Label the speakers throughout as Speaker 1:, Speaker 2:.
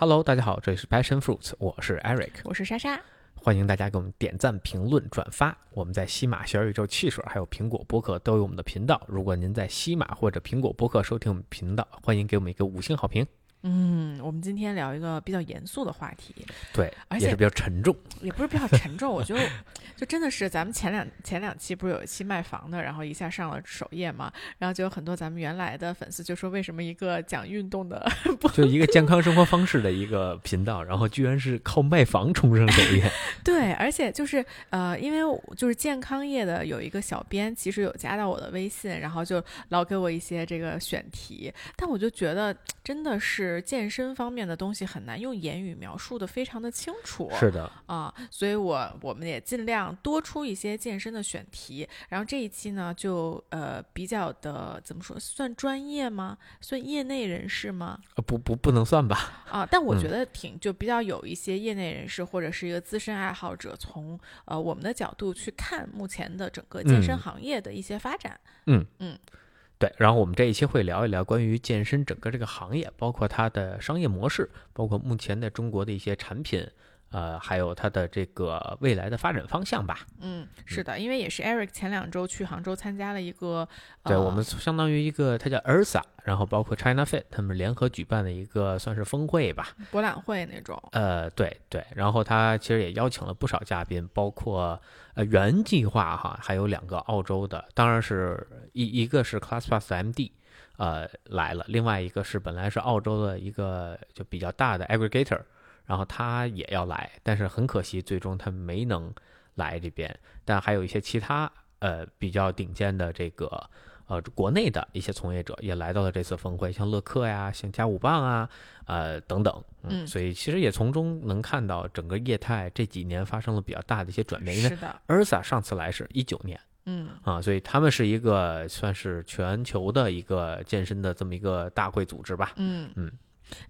Speaker 1: Hello，大家好，这里是 Passion Fruits，我是 Eric，
Speaker 2: 我是莎莎，
Speaker 1: 欢迎大家给我们点赞、评论、转发。我们在西马、小宇宙、汽水还有苹果播客都有我们的频道。如果您在西马或者苹果播客收听我们频道，欢迎给我们一个五星好评。
Speaker 2: 嗯，我们今天聊一个比较严肃的话题，
Speaker 1: 对，
Speaker 2: 而且
Speaker 1: 也是比较沉重。
Speaker 2: 也不是比较沉重，我觉得就真的是咱们前两前两期不是有一期卖房的，然后一下上了首页嘛，然后就有很多咱们原来的粉丝就说，为什么一个讲运动的不
Speaker 1: 就一个健康生活方式的一个频道，然后居然是靠卖房冲上首页。
Speaker 2: 对，而且就是呃，因为就是健康业的有一个小编，其实有加到我的微信，然后就老给我一些这个选题，但我就觉得真的是健身方面的东西很难用言语描述的非常的清楚。
Speaker 1: 是的，
Speaker 2: 啊，所以我我们也尽量多出一些健身的选题。然后这一期呢，就呃比较的怎么说，算专业吗？算业内人士吗？
Speaker 1: 呃不不不能算吧？
Speaker 2: 啊，但我觉
Speaker 1: 嗯
Speaker 2: 得挺就比较有一些业内人士或者是一个资深爱好者，从呃我们的角度去看目前的整个健身
Speaker 1: 嗯
Speaker 2: 行业的一些发展。
Speaker 1: 对，然后我们这一期会聊一聊关于健身整个这个行业，包括它的商业模式，包括目前的中国的一些产品，呃，还有它的这个未来的发展方向吧。
Speaker 2: 嗯，是的，因为也是 Eric 前两周去杭州参加了一个，呃、
Speaker 1: 对我们相当于一个，它叫 ERSA，然后包括 China Fit 他们联合举办的一个算是峰会吧。
Speaker 2: 博览会那种。
Speaker 1: 呃，对对，然后他其实也邀请了不少嘉宾，包括呃原计划哈，还有两个澳洲的，当然是一一个是 ClassPass MD 呃来了，另外一个是本来是澳洲的一个就比较大的 aggregator，然后他也要来，但是很可惜最终他没能来这边，但还有一些其他呃比较顶尖的这个。呃，国内的一些从业者也来到了这次峰会，像乐客呀、像加五棒啊，呃等等，
Speaker 2: 嗯
Speaker 1: 所以其实也从中能看到整个业态这几年发生了比较大的一些转变。因为
Speaker 2: 是的
Speaker 1: ，ERSA 上次来是一九年
Speaker 2: 嗯
Speaker 1: 啊，所以他们是一个算是全球的一个健身的这么一个大会组织吧。
Speaker 2: 嗯
Speaker 1: 嗯。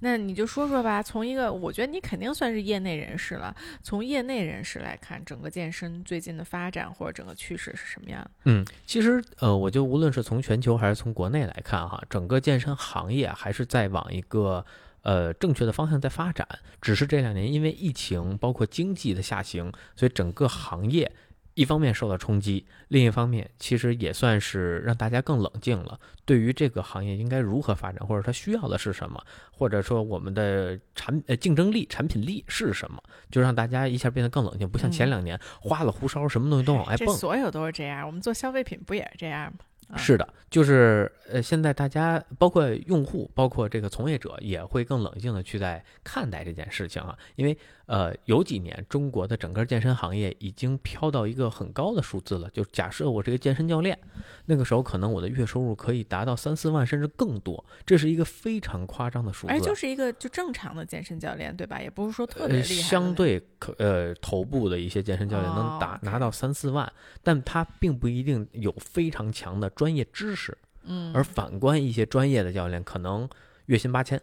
Speaker 2: 那你就说说吧，从一个我觉得你肯定算是业内人士了。从业内人士来看，整个健身最近的发展或者整个趋势是什么样？
Speaker 1: 嗯，其实呃，我就无论是从全球还是从国内来看哈，整个健身行业还是在往一个呃正确的方向在发展。只是这两年因为疫情，包括经济的下行，所以整个行业一方面受到冲击，另一方面其实也算是让大家更冷静了。对于这个行业应该如何发展，或者它需要的是什么，或者说我们的产呃竞争力、产品力是什么，就让大家一下变得更冷静，不像前
Speaker 2: 嗯
Speaker 1: 两年花了胡哨，什么东西都往外蹦。
Speaker 2: 所有都是这样，我们做消费品不也是这样吗？啊
Speaker 1: 是的，就是呃，现在大家包括用户，包括这个从业者，也会更冷静的去在看待这件事情啊。因为呃，有几年中国的整个健身行业已经飘到一个很高的数字了。就假设我是一个健身教练，那个时候可能我的月收入可以达到三四万甚至更多，这是一个非常夸张的数字。
Speaker 2: 而就是一个就正常的健身教练，对吧？也不是说特别
Speaker 1: 呃，
Speaker 2: 厉害。
Speaker 1: 相对可呃头部的一些健身教练能
Speaker 2: 哦
Speaker 1: 打、拿到三四万，但他并不一定有非常强的专业知识。
Speaker 2: 嗯，
Speaker 1: 而反观一些专业的教练，可能月薪八千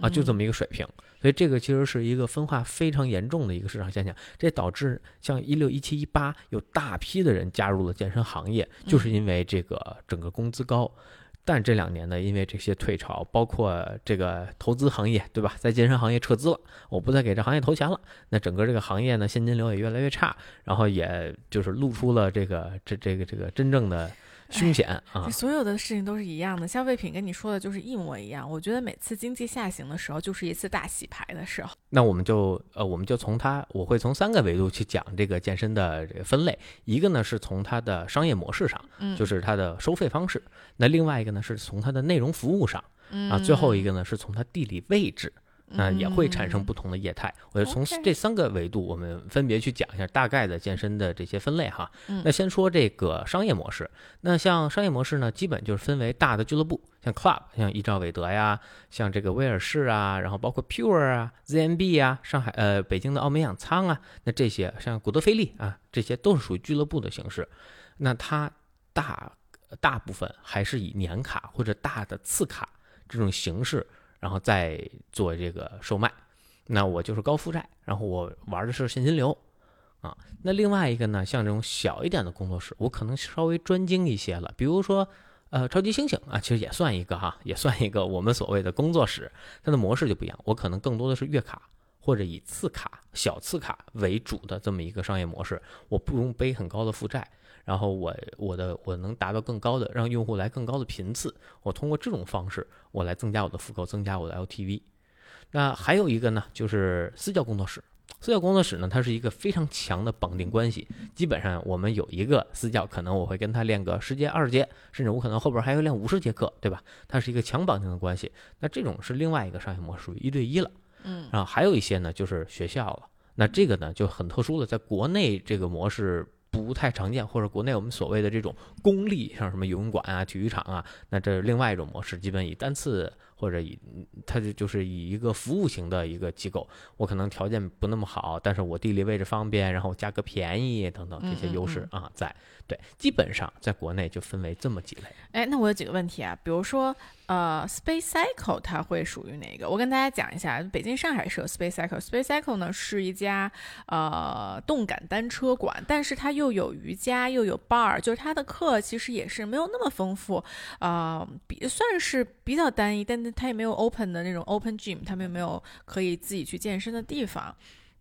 Speaker 1: 啊，就这么一个水平。所以这个其实是一个分化非常严重的一个市场现象，这导致像一六、一七、一八有大批的人加入了健身行业，就是因为这个整个工资高。但这两年呢，因为这些退潮，包括这个投资行业，对吧？在健身行业撤资了，我不再给这行业投钱了，那整个这个行业呢，现金流也越来越差，然后也就是露出了这个这这个这个真正的凶险啊。
Speaker 2: 所有的事情都是一样的，消费品跟你说的就是一模一样。我觉得每次经济下行的时候，就是一次大洗牌的时候。
Speaker 1: 那我们就呃，我们就从它，我会从三个维度去讲这个健身的这个分类。一个呢是从它的商业模式上，
Speaker 2: 嗯，
Speaker 1: 就是它的收费方式；那另外一个呢是从它的内容服务上
Speaker 2: 嗯
Speaker 1: 啊；最后一个呢是从它地理位置，那也会产生
Speaker 2: 嗯
Speaker 1: 不同的业态。我就从这三个维度，我们分别去讲一下大概的健身的这些分类哈。
Speaker 2: 嗯
Speaker 1: 那先说这个商业模式。那像商业模式呢，基本就是分为大的俱乐部，像 Club，像依照韦德呀，像这个威尔士啊，然后包括 Pure 啊、ZMB 啊，上海呃北京的奥美养仓啊，那这些像古德菲利啊，这些都是属于俱乐部的形式。那它大大部分还是以年卡或者大的次卡这种形式，然后再做这个售卖。那我就是高负债，然后我玩的是现金流啊。那另外一个呢，像这种小一点的工作室，我可能稍微专精一些了，比如说呃，超级猩猩啊，其实也算一个哈，也算一个我们所谓的工作室，它的模式就不一样。我可能更多的是月卡或者以次卡、小次卡为主的这么一个商业模式，我不用背很高的负债，然后我我的我能达到更高的让用户来更高的频次，我通过这种方式我来增加我的复购，增加我的 LTV。那还有一个呢，就是私教工作室。私教工作室呢，它是一个非常强的绑定关系。基本上我们有一个私教，可能我会跟他练个十节、二十节，甚至我可能后边还要练五十节课，对吧？它是一个强绑定的关系。那这种是另外一个商业模式，属于一对一了。
Speaker 2: 嗯，
Speaker 1: 然后还有一些呢，就是学校了。那这个呢就很特殊了，在国内这个模式不太常见，或者国内我们所谓的这种公立，像什么游泳馆啊、体育场啊，那这是另外一种模式，基本以单次。或者以它就就是以一个服务型的一个机构，我可能条件不那么好，但是我地理位置方便，然后价格便宜等等这些优势啊，在对，基本上在国内就分为这么几类。
Speaker 2: 哎，那我有几个问题啊，比如说呃，Space Cycle 它会属于哪个？我跟大家讲一下，北京、上海是有 Space Cycle，Space Cycle 呢是一家呃动感单车馆，但是它又有瑜伽又有 bar，就是它的课其实也是没有那么丰富，啊，比算是比较单一，但它也没有 open 的那种 open gym，他们也没有可以自己去健身的地方，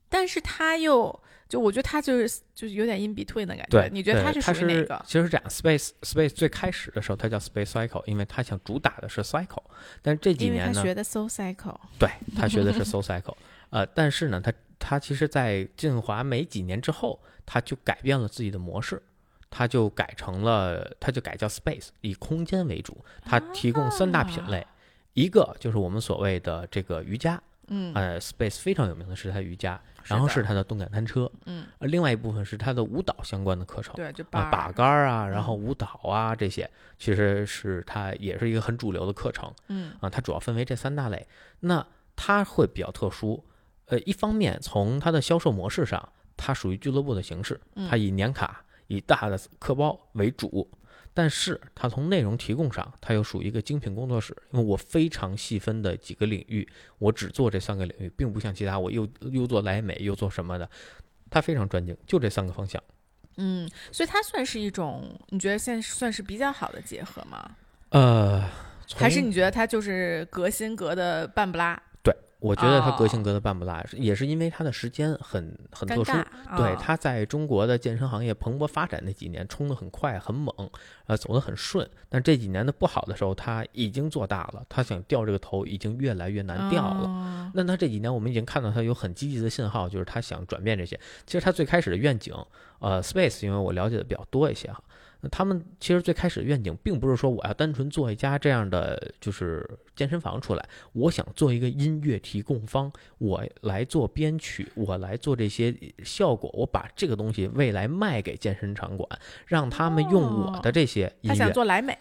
Speaker 2: 但是他又就我觉得他就是就是有点 in between 的感觉。
Speaker 1: 对，
Speaker 2: 你觉得
Speaker 1: 它
Speaker 2: 是属于哪个？
Speaker 1: 其实是这样，Space Space 最开始的时候它叫 Space Cycle，因为它想主打的是 cycle，但是这几年呢，
Speaker 2: 学的 So Cycle，
Speaker 1: 对他学的是 So Cycle，呃，但是呢，他他其实，在进华没几年之后，他就改变了自己的模式。它就改成了，它就改叫 Space，以空间为主。它提供三大品类，一个就是我们所谓的这个瑜伽，
Speaker 2: 嗯，
Speaker 1: 呃，Space 非常有名的是它瑜伽，然后是它的动感单车，
Speaker 2: 嗯，
Speaker 1: 另外一部分是它的舞蹈相关的课程，
Speaker 2: 对，就
Speaker 1: 把把杆啊，然后舞蹈啊这些，其实是它也是一个很主流的课程，
Speaker 2: 嗯，
Speaker 1: 啊，它主要分为这三大类。那它会比较特殊，呃，一方面从它的销售模式上，它属于俱乐部的形式，它以年卡。以大的课包为主，但是它从内容提供上，它又属于一个精品工作室。因为我非常细分的几个领域，我只做这三个领域，并不像其他我又又做莱美又做什么的，它非常专精，就这三个方向。
Speaker 2: 嗯，所以它算是一种，你觉得现在算是比较好的结合吗？
Speaker 1: 呃，
Speaker 2: 还是你觉得它就是革新革的半不拉？
Speaker 1: 我觉得他革新革的半不拉，也是因为他的时间很很特殊。对，他在中国的健身行业蓬勃发展那几年，冲得很快很猛，呃，走得很顺。但这几年的不好的时候，他已经做大了，他想掉这个头已经越来越难掉了。那他这几年我们已经看到他有很积极的信号，就是他想转变这些。其实他最开始的愿景，呃，Space，因为我了解的比较多一些哈。那他们其实最开始的愿景，并不是说我要单纯做一家这样的就是健身房出来，我想做一个音乐提供方，我来做编曲，我来做这些效果，我把这个东西未来卖给健身场馆，让他们用我的这些音乐。他
Speaker 2: 想做莱美，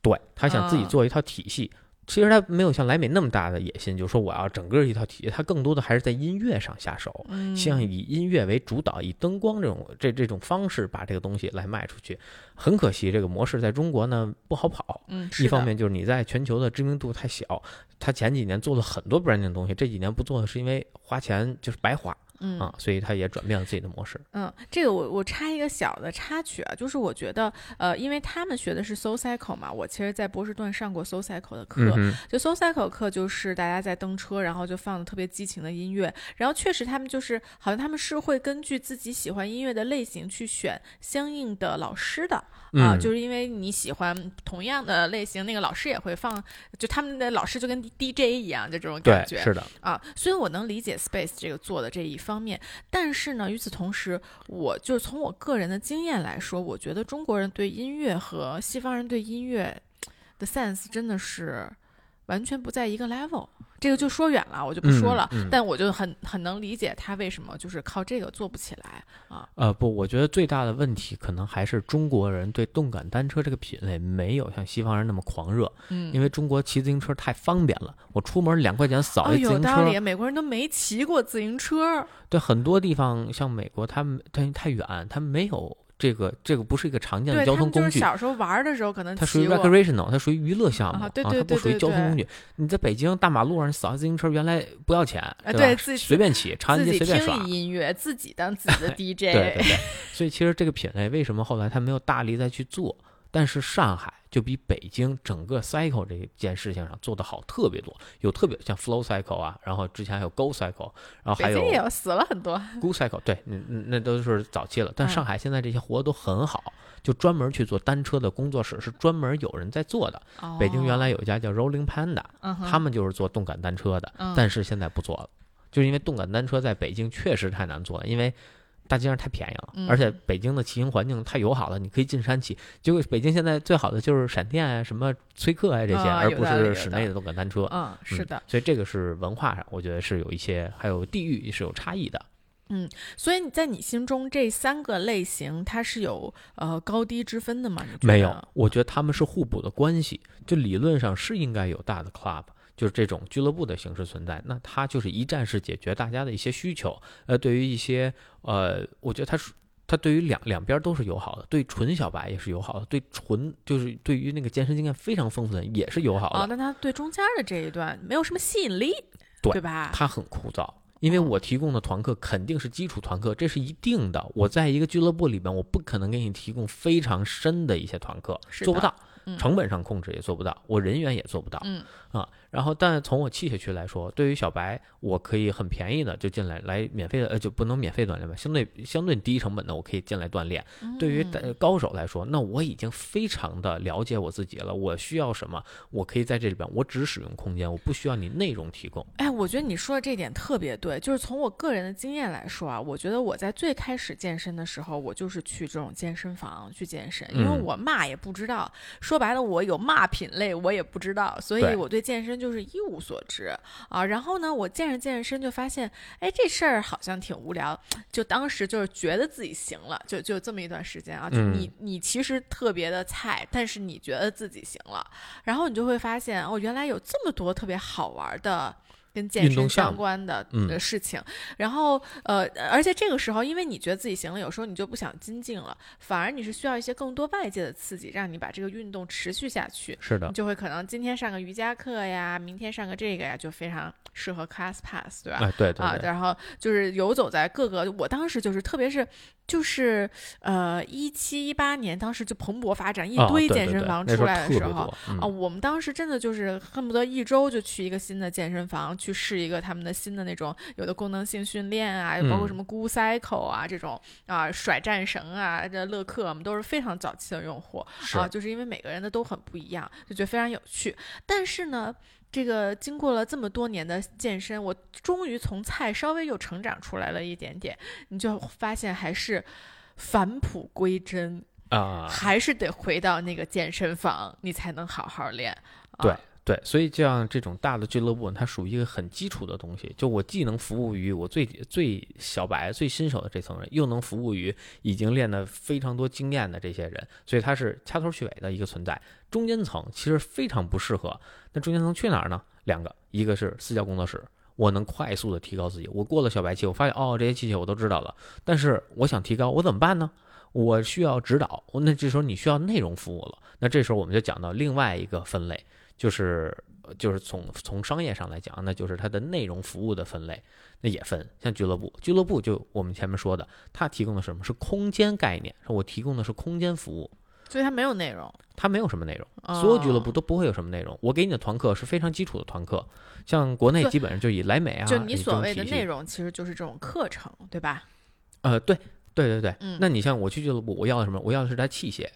Speaker 1: 对他想自己做一套体系。其实他没有像莱美那么大的野心，就是说我要整个一套体系。他更多的还是在音乐上下手，希望以音乐为主导，以灯光这种这这种方式把这个东西来卖出去。很可惜，这个模式在中国呢不好跑。
Speaker 2: 嗯，
Speaker 1: 一方面就是你在全球的知名度太小。他前几年做了很多 branding 的东西，这几年不做的是因为花钱就是白花。
Speaker 2: 嗯
Speaker 1: 啊，所以他也转变了自己的模式。
Speaker 2: 嗯，这个我我插一个小的插曲啊，就是我觉得，呃，因为他们学的是 Soul Cycle 嘛，我其实，在波士顿上过 Soul Cycle 的课，就 Soul Cycle 课就是大家在蹬车，然后就放的特别激情的音乐，然后确实他们就是好像他们是会根据自己喜欢音乐的类型去选相应的老师的啊，就是因为你喜欢同样的类型，那个老师也会放，就他们的老师就跟 DJ 一样，就这种感觉，
Speaker 1: 是的
Speaker 2: 啊，所以我能理解 Space 这个做的这一方。方面，但是呢，与此同时，我就从我个人的经验来说，我觉得中国人对音乐和西方人对音乐的 sense 真的是完全不在一个 level。这个就说远了，我就不说了。但我就很很能理解他为什么就是靠这个做不起来啊。
Speaker 1: 呃，不，我觉得最大的问题可能还是中国人对动感单车这个品类没有像西方人那么狂热。
Speaker 2: 嗯，
Speaker 1: 因为中国骑自行车太方便了，我出门两块钱扫一自行车。
Speaker 2: 有道理，美国人都没骑过自行车。
Speaker 1: 对，很多地方像美国，他们他太远，他们没有。这个这个不是一个常见的交通工具。
Speaker 2: 小时候玩的时候可能
Speaker 1: 它属于 recreational，它属于娱乐项目
Speaker 2: 啊，对对
Speaker 1: 对，它不属于交通工具。你在北京大马路上扫自行车，原来不要钱，对
Speaker 2: 自己
Speaker 1: 随便骑，长安街随便刷。
Speaker 2: 音乐，自己当自己的 DJ。
Speaker 1: 对对对。所以其实这个品类为什么后来他没有大力再去做？但是上海就比北京整个 cycle 这件事情上做得好特别多，有特别像 flow cycle 啊，然后之前还有 go cycle，然后还有
Speaker 2: 北京也有死了很多。
Speaker 1: go cycle，对，那都是早期了。但
Speaker 2: 嗯
Speaker 1: 上海现在这些活都很好，就专门去做单车的工作室是专门有人在做的。北京原来有一家叫 Rolling Panda，他们就是做动感单车的，
Speaker 2: 嗯
Speaker 1: 但是现在不做了，就是因为动感单车在北京确实太难做了，因为大街上太便宜了，
Speaker 2: 嗯
Speaker 1: 而且北京的骑行环境太友好了，你可以进山骑。结果北京现在最好的就是闪电啊、什么崔克啊这些，
Speaker 2: 啊
Speaker 1: 而不是室内的动感单车。
Speaker 2: 嗯，是
Speaker 1: 嗯
Speaker 2: 的。
Speaker 1: 所以这个是文化上，我觉得是有一些，还有地域是有差异的。
Speaker 2: 嗯所以你在你心中这三个类型它是有呃高低之分的吗？
Speaker 1: 没有，我觉得他们是互补的关系，就理论上是应该有大的 club，就是这种俱乐部的形式存在。那它就是一站式解决大家的一些需求。呃，对于一些呃，我觉得它是它对于两两边都是友好的，对纯小白也是友好的，对纯就是对于那个健身经验非常丰富的人也是友好的。
Speaker 2: 哦，但它对中间的这一段没有什么吸引力，
Speaker 1: 对
Speaker 2: 吧？
Speaker 1: 它很枯燥。因为我提供的团课肯定是基础团课，这是一定的。我在一个俱乐部里边，我不可能给你提供非常深的一些团课，做不到。
Speaker 2: 嗯
Speaker 1: 成本上控制也做不到，我人员也做不到。
Speaker 2: 嗯
Speaker 1: 啊，然后但从我器械区来说，对于小白，我可以很便宜的就进来来免费的，呃，就不能免费锻炼吧，相对相对低成本的，我可以进来锻炼。对于高手来说，那我已经非常的了解我自己了，我需要什么，我可以在这里边，我只使用空间，我不需要你内容提供。
Speaker 2: 哎，我觉得你说的这点特别对，就是从我个人的经验来说啊，我觉得我在最开始健身的时候，我就是去这种健身房去健身，因为
Speaker 1: 嗯
Speaker 2: 我嘛也不知道，说白了我有嘛品类我也不知道，所以我对健身就是一无所知啊。然后呢，我健着健着身就发现，哎，这事儿好像挺无聊，就当时就是觉得自己行了，就就这么一段时间啊，就
Speaker 1: 嗯
Speaker 2: 你你其实特别的菜，但是你觉得自己行了，然后你就会发现哦，原来有这么多特别好玩的。跟健身相关的事情，然后呃，而且这个时候，因为你觉得自己行了，有时候你就不想精进了，反而你是需要一些更多外界的刺激，让你把这个运动持续下去。
Speaker 1: 是的
Speaker 2: 你，就会可能今天上个瑜伽课呀，明天上个这个呀，就非常适合 Class Pass，对吧？
Speaker 1: 哎，对对
Speaker 2: 啊，
Speaker 1: 对，
Speaker 2: 然后就是游走在各个，我当时就是，特别是就是呃一七一八年，当时就蓬勃发展，一
Speaker 1: 啊
Speaker 2: 堆健身房出来的时候，啊，
Speaker 1: 嗯
Speaker 2: 我们当时真的就是恨不得一周就去一个新的健身房，去试一个他们的新的那种有的功能性训练啊，包括
Speaker 1: 嗯
Speaker 2: 什么 Go Cycle 啊这种啊甩战绳啊，这乐课我们都是非常早期的用户啊，就是因为每个人的都很不一样，就觉得非常有趣。但是呢。这个经过了这么多年的健身，我终于从菜稍微又成长出来了一点点，你就发现还是返璞归真，
Speaker 1: 啊，
Speaker 2: 还是得回到那个健身房，你才能好好练。啊
Speaker 1: 对，所以像这种大的俱乐部，它属于一个很基础的东西。就我既能服务于我最最小白、最新手的这层人，又能服务于已经练得非常多经验的这些人，所以它是掐头去尾的一个存在。中间层其实非常不适合。那中间层去哪儿呢？两个，一个是私教工作室，我能快速的提高自己。我过了小白期，我发现哦，这些器械我都知道了，但是我想提高，我怎么办呢？我需要指导，那这时候你需要内容服务了。那这时候我们就讲到另外一个分类，就是就是从从商业上来讲，那就是它的内容服务的分类。那也分，像俱乐部，俱乐部就我们前面说的，它提供的什么是空间概念，是我提供的是空间服务，
Speaker 2: 所以它没有内容，
Speaker 1: 它没有什么内容。所有俱乐部
Speaker 2: 哦
Speaker 1: 都不会有什么内容。我给你的团课是非常基础的团课，像国内基本上就以莱美啊，
Speaker 2: 就你所谓的内容，其实就是这种课程，对吧？
Speaker 1: 呃，对对对对，
Speaker 2: 嗯。
Speaker 1: 那你像我去俱乐部，我要的什么？我要的是它器械，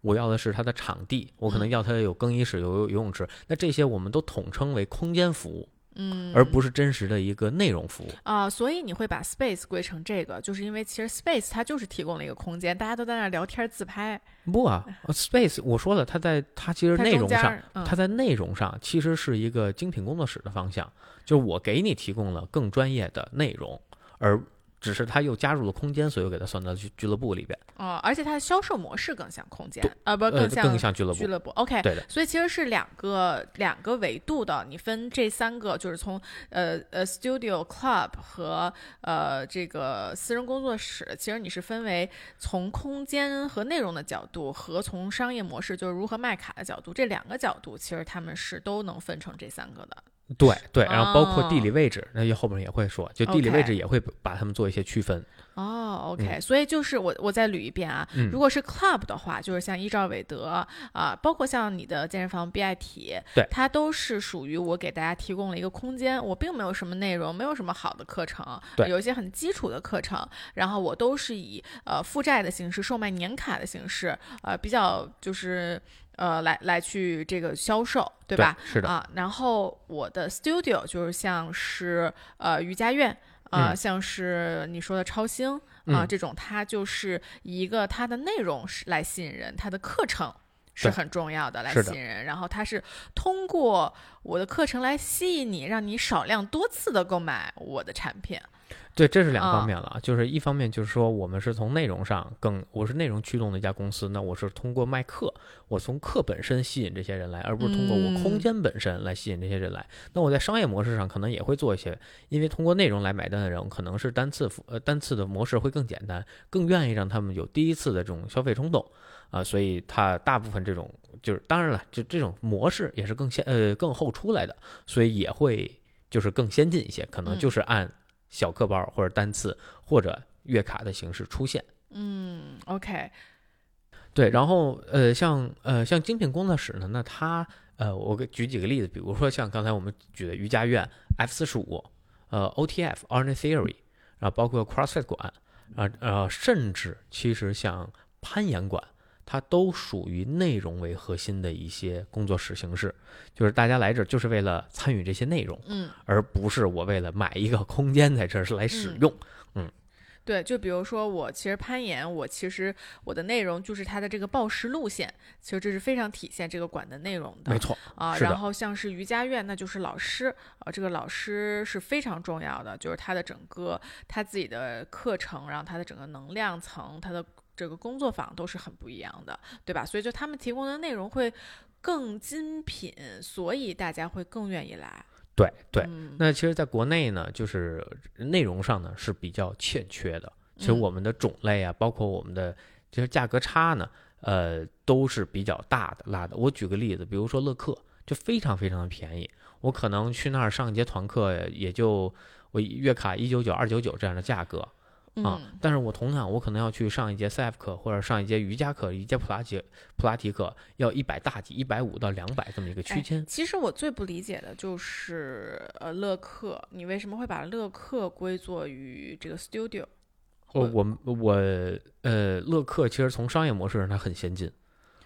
Speaker 1: 我要的是它的场地，我可能
Speaker 2: 嗯。
Speaker 1: 要它有更衣室、有游泳池，那这些我们都统称为空间服务，
Speaker 2: 嗯，
Speaker 1: 而不是真实的一个内容服务。
Speaker 2: 啊、所以你会把 space 归成这个，就是因为其实 space 它就是提供了一个空间，大家都在那儿聊天自拍，
Speaker 1: 不啊呃，Space，我说了，它在它其实内容上，它在内容上其实是一个精品工作室的方向，就是我给你提供了更专业的内容，而只是他又加入了空间，所以我给他算到俱俱乐部里边，
Speaker 2: 哦，而且它的销售模式更像空间
Speaker 1: 对，
Speaker 2: 啊，不
Speaker 1: 呃，
Speaker 2: 更像
Speaker 1: 更像俱乐部。
Speaker 2: 俱乐部。OK，
Speaker 1: 对的，
Speaker 2: 所以其实是两个两个维度的，你分这三个，就是从呃呃 studio club 和呃这个私人工作室，其实你是分为从空间和内容的角度，和从商业模式就是如何卖卡的角度，这两个角度其实他们是都能分成这三个的。
Speaker 1: 对对，然后包括地
Speaker 2: 哦
Speaker 1: 理位置，那就后面也会说，就地理位置也会把它们做一些区分。
Speaker 2: 哦，OK，、所以就是我我再捋一遍啊，
Speaker 1: 嗯。
Speaker 2: 如果是 club 的话，就是像依照韦德啊、包括像你的健身房 BIT，
Speaker 1: 对。
Speaker 2: 它都是属于我给大家提供了一个空间，我并没有什么内容，没有什么好的课程，
Speaker 1: 对。
Speaker 2: 有一些很基础的课程，然后我都是以呃负债的形式售卖年卡的形式，呃，比较就是呃来来去这个销售，对吧？
Speaker 1: 是的，
Speaker 2: 啊，然后我的 studio 就是像是呃瑜伽院。啊、
Speaker 1: 嗯
Speaker 2: 像是你说的超星啊、
Speaker 1: 嗯
Speaker 2: 这种它就是一个它的内容是来吸引人，它的课程是很重要的来吸引人，然后它是通过我的课程来吸引你，让你少量多次的购买我的产品。
Speaker 1: 对，这是两
Speaker 2: 啊
Speaker 1: 方面了啊。就是一方面就是说，我们是从内容上更，我是内容驱动的一家公司，那我是通过卖课，我从课本身吸引这些人来，而不是通过我空
Speaker 2: 嗯
Speaker 1: 间本身来吸引这些人来。那我在商业模式上可能也会做一些，因为通过内容来买单的人，可能是单次付呃单次的模式会更简单，更愿意让他们有第一次的这种消费冲动啊、所以他大部分这种就是当然了，就这种模式也是更先呃更后出来的，所以也会就是更先进一些，可能
Speaker 2: 嗯
Speaker 1: 就是按小课包或者单次或者月卡的形式出现。
Speaker 2: 嗯，OK，
Speaker 1: 对，然后呃，像呃像精品工作室呢，那它呃，我给举几个例子，比如说像刚才我们举的瑜伽院 F 四十五，呃 OTF Ordinary Theory，然后包括 CrossFit 馆，啊呃，甚至其实像攀岩馆。它都属于内容为核心的一些工作室形式，就是大家来这儿就是为了参与这些内容，
Speaker 2: 嗯，
Speaker 1: 而不是我为了买一个空间在这儿是来使用
Speaker 2: 嗯
Speaker 1: 用。
Speaker 2: 对，就比如说我其实攀岩，我其实我的内容就是它的这个报时路线，其实这是非常体现这个馆的内容的。
Speaker 1: 没错，
Speaker 2: 啊，然后像是瑜伽院，那就是老师啊，这个老师是非常重要的，就是他的整个他自己的课程，然后他的整个能量层，他的这个工作坊都是很不一样的，对吧？所以就他们提供的内容会更精品，所以大家会更愿意来。
Speaker 1: 对对。
Speaker 2: 嗯，
Speaker 1: 那其实，在国内呢，就是内容上呢是比较欠缺的。其实
Speaker 2: 嗯
Speaker 1: 我们的种类啊，包括我们的其实价格差呢，呃，都是比较大的拉的。我举个例子，比如说乐课，就非常非常的便宜。我可能去那儿上一节团课，也就我月卡一九九、二九九这样的价格啊。
Speaker 2: 嗯
Speaker 1: 但是我同样，我可能要去上一节 CF 课，或者上一节瑜伽课、一节普拉提普拉提课，要一百大几、一百五到两百这么一个区
Speaker 2: 哎
Speaker 1: 间。
Speaker 2: 其实我最不理解的就是呃乐课，你为什么会把乐课归作于这个 studio？
Speaker 1: 我我我呃，乐课其实从商业模式上它很先进，啊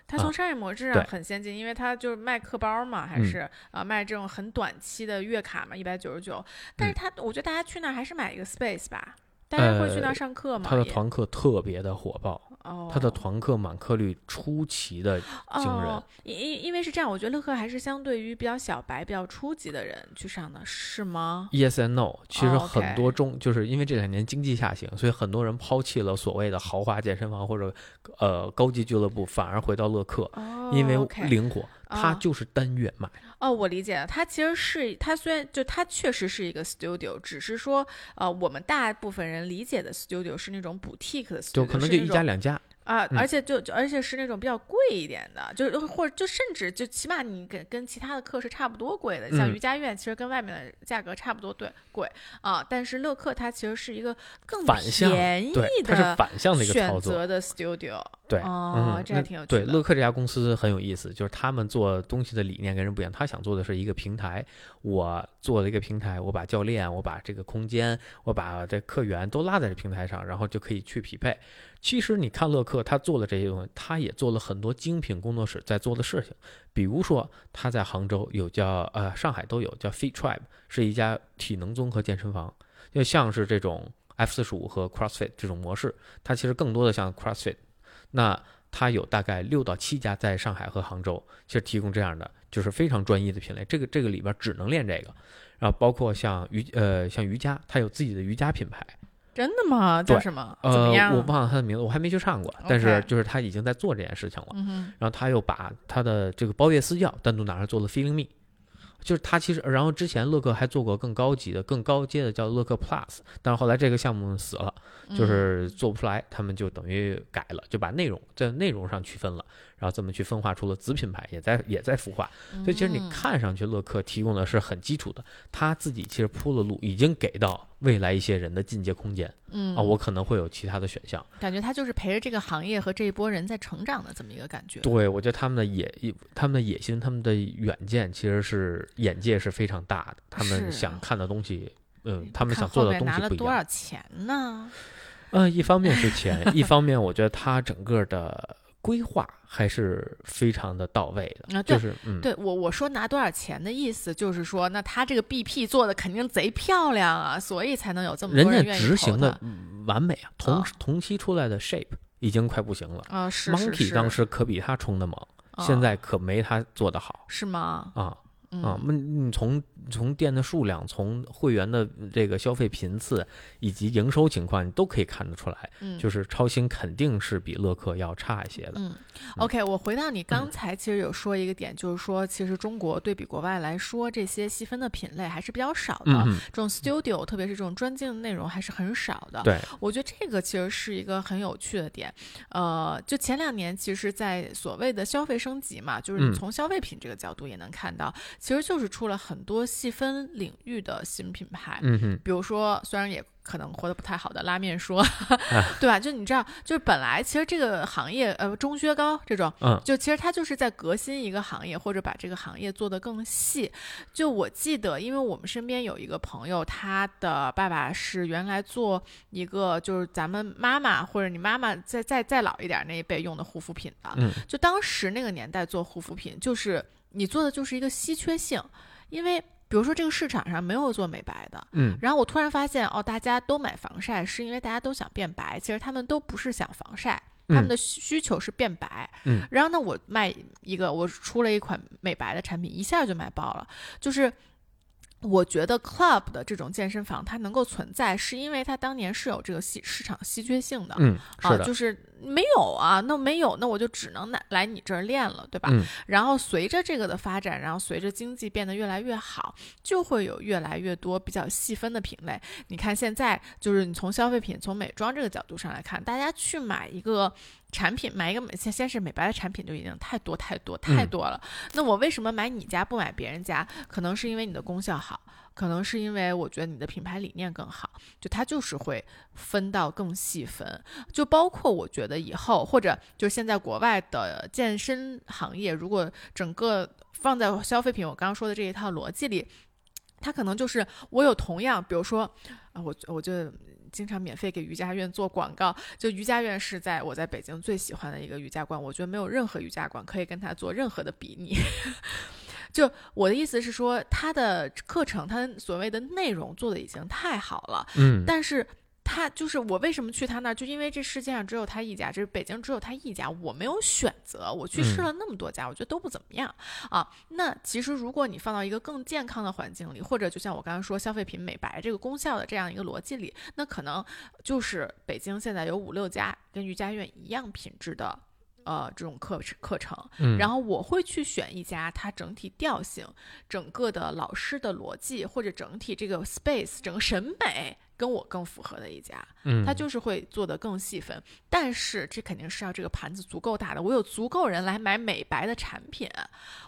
Speaker 2: 它从商业模式上很先进，因为它就是卖课包嘛，还
Speaker 1: 嗯
Speaker 2: 是啊、卖这种很短期的月卡嘛，一百九十九。但是
Speaker 1: 嗯
Speaker 2: 它，我觉得大家去那儿还是买一个 space 吧，大家会去那上课吗？
Speaker 1: 他的团课特别的火爆，
Speaker 2: 哦，
Speaker 1: 它的团课满课率出奇的惊人
Speaker 2: 哦，因因因为是这样，我觉得乐课还是相对于比较小白、比较初级的人去上的，是吗
Speaker 1: ？Yes and no，其实
Speaker 2: 哦
Speaker 1: 很多中、就是因为这两年经济下行，所以很多人抛弃了所谓的豪华健身房或者呃高级俱乐部，反而回到乐课，
Speaker 2: 哦，
Speaker 1: 因为灵活，它
Speaker 2: 哦
Speaker 1: 就是单月买。
Speaker 2: 哦，我理解了，它其实是它虽然就它确实是一个 studio，只是说呃，我们大部分人理解的 studio 是那种 boutique 的 studio，
Speaker 1: 就可能就一
Speaker 2: 种
Speaker 1: 家两家，
Speaker 2: 啊，
Speaker 1: 嗯。
Speaker 2: 而且就就而且是那种比较贵一点的，就是或者就甚至就起码你跟跟其他的课是差不多贵的，像
Speaker 1: 嗯。
Speaker 2: 瑜伽院其实跟外面的价格差不多对贵啊，但是乐课它其实是一个更
Speaker 1: 反向
Speaker 2: 便宜
Speaker 1: 对，它是
Speaker 2: 的
Speaker 1: 反向的一个。
Speaker 2: 选择的 studio，
Speaker 1: 对，
Speaker 2: 哦，
Speaker 1: 嗯，
Speaker 2: 这还挺有趣的。
Speaker 1: 乐客这家公司很有意思，就是他们做东西的理念跟人不一样。他想做的是一个平台，我做了一个平台，我把教练，我把这个空间，我把这客源都拉在这平台上，然后就可以去匹配。其实你看乐客，他做了这些东西，他也做了很多精品工作室在做的事情，比如说他在杭州有叫呃上海都有叫 Fit Tribe，是一家体能综合健身房，就像是这种 F 四十五和 CrossFit 这种模式，它其实更多的像 CrossFit。那它有大概六到七家在上海和杭州，其实提供这样的就是非常专一的品类。这个这个里边只能练这个，然后包括像瑜呃像瑜伽，它有自己的瑜伽品牌。
Speaker 2: 真的吗？叫什么？怎
Speaker 1: 呃
Speaker 2: 么样？，
Speaker 1: 我忘了他的名字，我还没去上过，但是就是他已经在做这件事情了。然后他又把他的这个包月私教单独拿出来做了 Feeling Me，就是他其实，然后之前乐客还做过更高级的、更高阶的叫乐客 Plus，但是后来这个项目死了，
Speaker 2: 嗯。
Speaker 1: 就是做不出来，他们就等于改了，就把内容在内容上区分了，然后这么去分化出了子品牌，也在也在孵化。所以其实你
Speaker 2: 嗯
Speaker 1: 看上去乐客提供的是很基础的，他自己其实铺了路，已经给到未来一些人的进阶空间
Speaker 2: 嗯
Speaker 1: 啊，我可能会有其他的选项。
Speaker 2: 感觉他就是陪着这个行业和这一波人在成长的这么一个感觉。
Speaker 1: 对，我觉得他们的野，他们的野心，他们的远见，其实是眼界是非常大的。他们想看的东西，嗯，他们想做的东西不一样。
Speaker 2: 了多少钱呢？
Speaker 1: 呃，一方面是钱，一方面我觉得他整个的规划还是非常的到位的，
Speaker 2: 啊对
Speaker 1: 就是嗯，
Speaker 2: 对我我说拿多少钱的意思，就是说，那他这个 BP 做的肯定贼漂亮啊，所以才能有这么多人家
Speaker 1: 执行的完美啊，同、
Speaker 2: 哦
Speaker 1: 同期出来的 Shape 已经快不行了。
Speaker 2: 啊，是是
Speaker 1: Monkey，当时可比他冲的猛，
Speaker 2: 啊
Speaker 1: 现在可没他做的好
Speaker 2: 是吗？
Speaker 1: 啊
Speaker 2: 嗯
Speaker 1: 啊！那你从从店的数量、从会员的这个消费频次以及营收情况，你都可以看得出来，
Speaker 2: 嗯
Speaker 1: 就是超星肯定是比乐客要差一些的。
Speaker 2: 嗯，OK，我回到你刚才其实有说一个点，就是说，其实中国对比国外来说，这些细分的品类还是比较少的。
Speaker 1: 嗯，
Speaker 2: 这种 studio，特别是这种专精的内容，还是很少的。
Speaker 1: 对，
Speaker 2: 我觉得这个其实是一个很有趣的点。呃，就前两年，其实，在所谓的消费升级嘛，就是你
Speaker 1: 嗯
Speaker 2: 从消费品这个角度也能看到，其实就是出了很多细分领域的新品牌。
Speaker 1: 嗯哼，
Speaker 2: 比如说，虽然也可能活得不太好的拉面说，对吧？就你知道，就是本来其实这个行业，呃，中靴高这种，
Speaker 1: 嗯
Speaker 2: 就其实它就是在革新一个行业，或者把这个行业做得更细。就我记得，因为我们身边有一个朋友，他的爸爸是原来做一个就是咱们妈妈或者你妈妈再再再老一点那一辈用的护肤品的，
Speaker 1: 嗯
Speaker 2: 就当时那个年代做护肤品，就是你做的就是一个稀缺性，因为比如说这个市场上没有做美白的。
Speaker 1: 嗯
Speaker 2: 然后我突然发现，哦，大家都买防晒，是因为大家都想变白。其实他们都不是想防晒，他们的需需求是变白。
Speaker 1: 嗯，
Speaker 2: 然后呢，我卖一个，我出了一款美白的产品，一下就卖爆了。就是我觉得 club 的这种健身房它能够存在，是因为它当年是有这个稀市场稀缺性的。
Speaker 1: 嗯，
Speaker 2: 啊，就是没有啊，那没有，那我就只能来来你这儿练了，对吧？
Speaker 1: 嗯
Speaker 2: 然后随着这个的发展，然后随着经济变得越来越好，就会有越来越多比较细分的品类。你看现在，就是你从消费品、从美妆这个角度上来看，大家去买一个产品，买一个美先先是美白的产品就已经太多太多太
Speaker 1: 嗯
Speaker 2: 多了。那我为什么买你家不买别人家？可能是因为你的功效好。可能是因为我觉得你的品牌理念更好，就它就是会分到更细分，就包括我觉得以后或者就现在国外的健身行业，如果整个放在消费品我刚刚说的这一套逻辑里，它可能就是我有同样，比如说啊，我我就经常免费给瑜伽院做广告，就瑜伽院是在我在北京最喜欢的一个瑜伽馆，我觉得没有任何瑜伽馆可以跟它做任何的比拟。就我的意思是说，它的课程，它所谓的内容做的已经太好了，
Speaker 1: 嗯
Speaker 2: 但是他就是我为什么去他那儿，就因为这世界上只有他一家，这是北京只有他一家，我没有选择，我去试了那么多家，我觉得都不怎么样啊。那其实如果你放到一个更健康的环境里，或者就像我刚刚说消费品美白这个功效的这样一个逻辑里，那可能就是北京现在有五六家跟瑜伽院一样品质的。呃，这种课课程，
Speaker 1: 嗯，
Speaker 2: 然后我会去选一家它整体调性、整个的老师的逻辑或者整体这个 space 整个审美跟我更符合的一家，
Speaker 1: 嗯。
Speaker 2: 它就是会做的更细分。但是这肯定是要这个盘子足够大的，我有足够人来买美白的产品，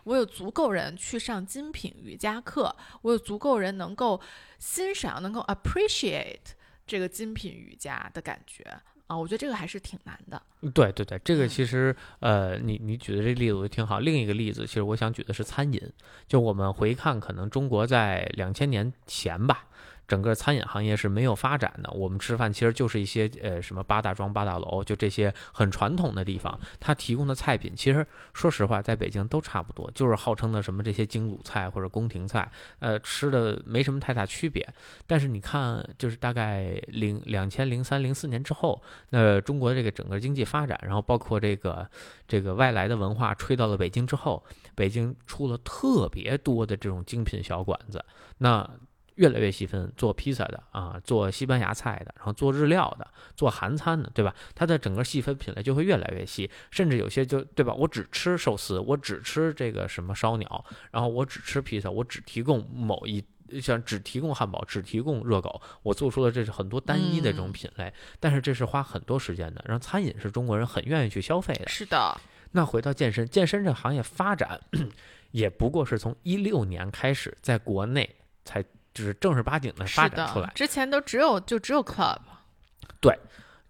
Speaker 2: 我有足够人去上精品瑜伽课，我有足够人能够欣赏、能够 appreciate 这个精品瑜伽的感觉啊，我觉得这个还是挺难的。
Speaker 1: 对对对，这个
Speaker 2: 嗯
Speaker 1: 其实呃，你你举的这例子我觉得挺好。另一个例子，其实我想举的是餐饮。就我们回看，可能中国在两千年前吧，整个餐饮行业是没有发展的。我们吃饭其实就是一些呃什么八大庄、八大楼，就这些很传统的地方，它提供的菜品，其实说实话，在北京都差不多，就是号称的什么这些京鲁菜或者宫廷菜，呃，吃的没什么太大区别。但是你看，就是大概零两千零三零四年之后，那中国这个整个经济发展，然后包括这个这个外来的文化吹到了北京之后，北京出了特别多的这种精品小馆子，那越来越细分，做披萨的啊，做西班牙菜的，然后做日料的，做韩餐的，对吧？它的整个细分品类就会越来越细，甚至有些就对吧？我只吃寿司，我只吃这个什么烧鸟，然后我只吃披萨，我只提供某一。像只提供汉堡，只提供热狗，我做出了这是很多单一的这种
Speaker 2: 嗯
Speaker 1: 品类，但是这是花很多时间的。然后餐饮是中国人很愿意去消费的，
Speaker 2: 是的，
Speaker 1: 那回到健身，健身这行业发展，也不过是从一六年开始在国内才就是正儿八经的发展出来。
Speaker 2: 之前都只有就只有 club。
Speaker 1: 对，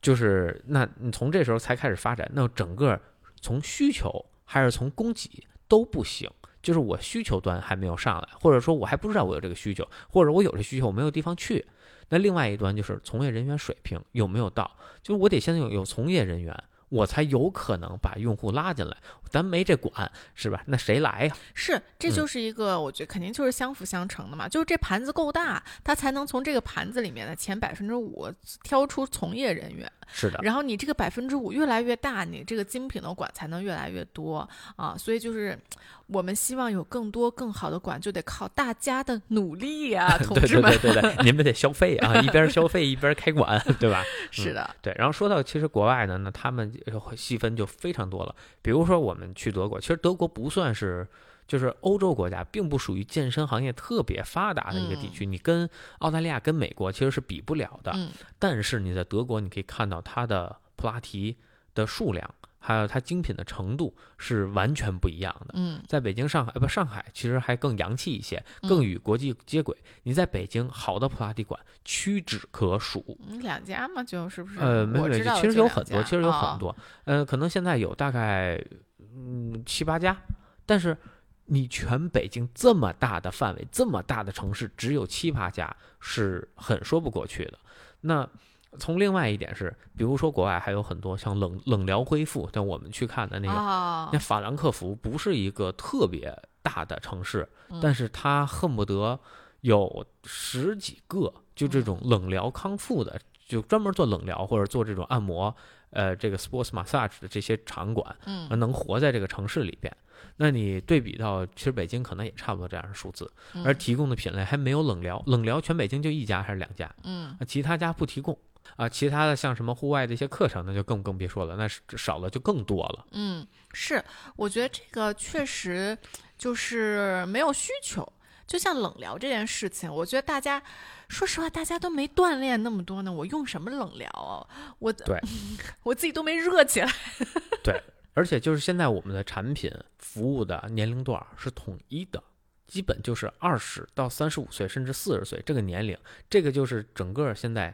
Speaker 1: 就是那你从这时候才开始发展，那整个从需求还是从供给都不行。就是我需求端还没有上来，或者说我还不知道我有这个需求，或者我有这需求我没有地方去。那另外一端就是从业人员水平有没有到，就是我得先有有从业人员。我才有可能把用户拉进来，咱没这管是吧？那谁来呀？
Speaker 2: 是，这就是一个，我觉得肯定就是相辅相成的嘛。就是这盘子够大，他才能从这个盘子里面的前百分之五挑出从业人员。
Speaker 1: 是的。
Speaker 2: 然后你这个百分之五越来越大，你这个精品的馆才能越来越多啊。所以就是我们希望有更多更好的馆，就得靠大家的努力呀，同志
Speaker 1: 们。对对对对对，你们得消费啊，一边消费一边开馆，对吧？
Speaker 2: 是的。
Speaker 1: 对，然后说到其实国外呢，那他们。细分就非常多了，比如说我们去德国，其实德国不算是，就是欧洲国家，并不属于健身行业特别发达的一个地区。你跟澳大利亚、跟美国其实是比不了的。但是你在德国，你可以看到它的普拉提的数量。还有它精品的程度是完全不一样的。
Speaker 2: 嗯，
Speaker 1: 在北京、上海，不，上海其实还更洋气一些，更与国际接轨。你在北京，好的普拉提馆屈指可数。
Speaker 2: 两家嘛，就是不是？
Speaker 1: 呃，没有，其实有很多，其实有很
Speaker 2: 多。
Speaker 1: 呃，可能现在有大概嗯七八家，但是你全北京这么大的范围，这么大的城市，只有七八家是很说不过去的。那。从另外一点是，比如说国外还有很多像冷冷疗恢复，像我们去看的那个，那法兰克福不是一个特别大的城市，但是它恨不得有十几个就这种冷疗康复的，就专门做冷疗或者做这种按摩，呃，这个 sports massage 的这些场馆，
Speaker 2: 嗯，
Speaker 1: 能活在这个城市里边。那你对比到，其实北京可能也差不多这样的数字，而提供的品类还没有冷疗，冷疗全北京就一家还是两家，
Speaker 2: 嗯，
Speaker 1: 其他家不提供。啊，其他的像什么户外的一些课程，那就更更别说了，那是少了就更多了。
Speaker 2: 嗯，是，我觉得这个确实就是没有需求。就像冷疗这件事情，我觉得大家说实话，大家都没锻炼那么多呢，我用什么冷疗啊？我
Speaker 1: 对，
Speaker 2: 我自己都没热起来。
Speaker 1: 对，而且就是现在我们的产品服务的年龄段是统一的，基本就是二十到三十五岁，甚至四十岁这个年龄，这个就是整个现在。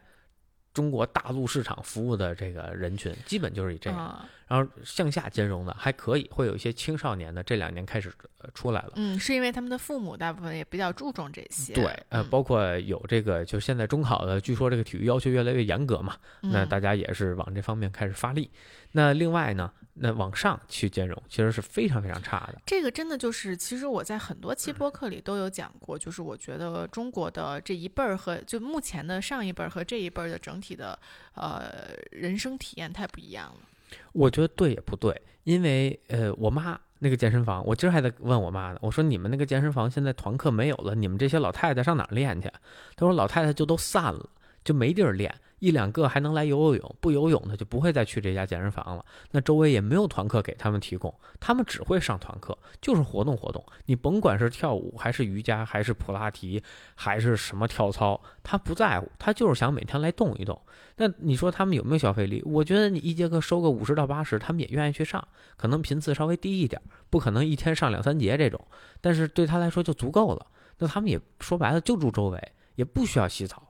Speaker 1: 中国大陆市场服务的这个人群，基本就是以这样，然后向下兼容的还可以，会有一些青少年的，这两年开始出来了。
Speaker 2: 嗯，是因为他们的父母大部分也比较注重这些。
Speaker 1: 对，呃，包括有这个，就现在中考的，据说这个体育要求越来越严格嘛，那大家也是往这方面开始发力。那另外呢？那往上去兼容，其实是非常非常差的。
Speaker 2: 这个真的就是，其实我在很多期播客里都有讲过，就是我觉得中国的这一辈儿和就目前的上一辈儿和这一辈儿的整体的呃人生体验太不一样了。
Speaker 1: 我觉得对也不对，因为呃，我妈那个健身房，我今儿还在问我妈呢，我说你们那个健身房现在团课没有了，你们这些老太太上哪儿练去？她说老太太就都散了，就没地儿练。一两个还能来游游泳，不游泳的就不会再去这家健身房了。那周围也没有团课给他们提供，他们只会上团课，就是活动活动。你甭管是跳舞，还是瑜伽，还是普拉提，还是什么跳操，他不在乎，他就是想每天来动一动。那你说他们有没有消费力？我觉得你一节课收个五十到八十，他们也愿意去上，可能频次稍微低一点，不可能一天上两三节这种，但是对他来说就足够了。那他们也说白了就住周围，也不需要洗澡。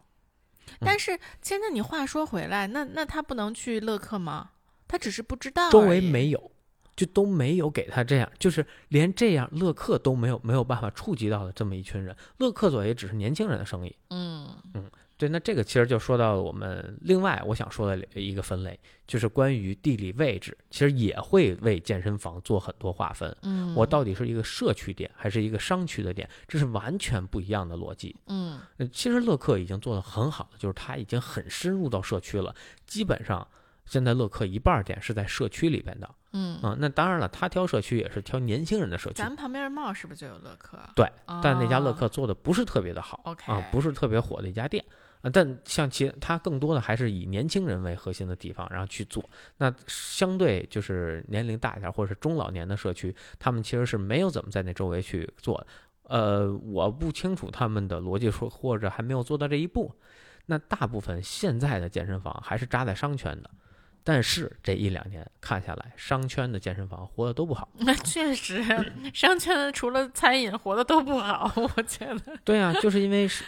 Speaker 2: 但是现在你话说回来，那那他不能去乐客吗？他只是不知道，
Speaker 1: 周围没有，就都没有给他这样，就是连这样乐客都没有没有办法触及到的这么一群人。乐客做也只是年轻人的生意。
Speaker 2: 嗯
Speaker 1: 嗯。对，那这个其实就说到我们另外我想说的一个分类，就是关于地理位置，其实也会为健身房做很多划分。
Speaker 2: 嗯，
Speaker 1: 我到底是一个社区店还是一个商区的店，这是完全不一样的逻辑。
Speaker 2: 嗯，
Speaker 1: 其实乐客已经做得很好了，就是它已经很深入到社区了，基本上现在乐客一半店是在社区里边的。
Speaker 2: 嗯
Speaker 1: 那当然了，他挑社区也是挑年轻人的社区。
Speaker 2: 咱们旁边的帽是不是就有乐客？
Speaker 1: 对，但那家乐客做的不是特别的好。
Speaker 2: OK，
Speaker 1: 啊，不是特别火的一家店。但像其他更多的还是以年轻人为核心的地方，然后去做。那相对就是年龄大一点或者是中老年的社区，他们其实是没有怎么在那周围去做。呃，我不清楚他们的逻辑说，或者还没有做到这一步。那大部分现在的健身房还是扎在商圈的，但是这一两年看下来，商圈的健身房活得都不好。
Speaker 2: 那确实，商圈除了餐饮活的都不好，我觉得。
Speaker 1: 对啊，就是因为是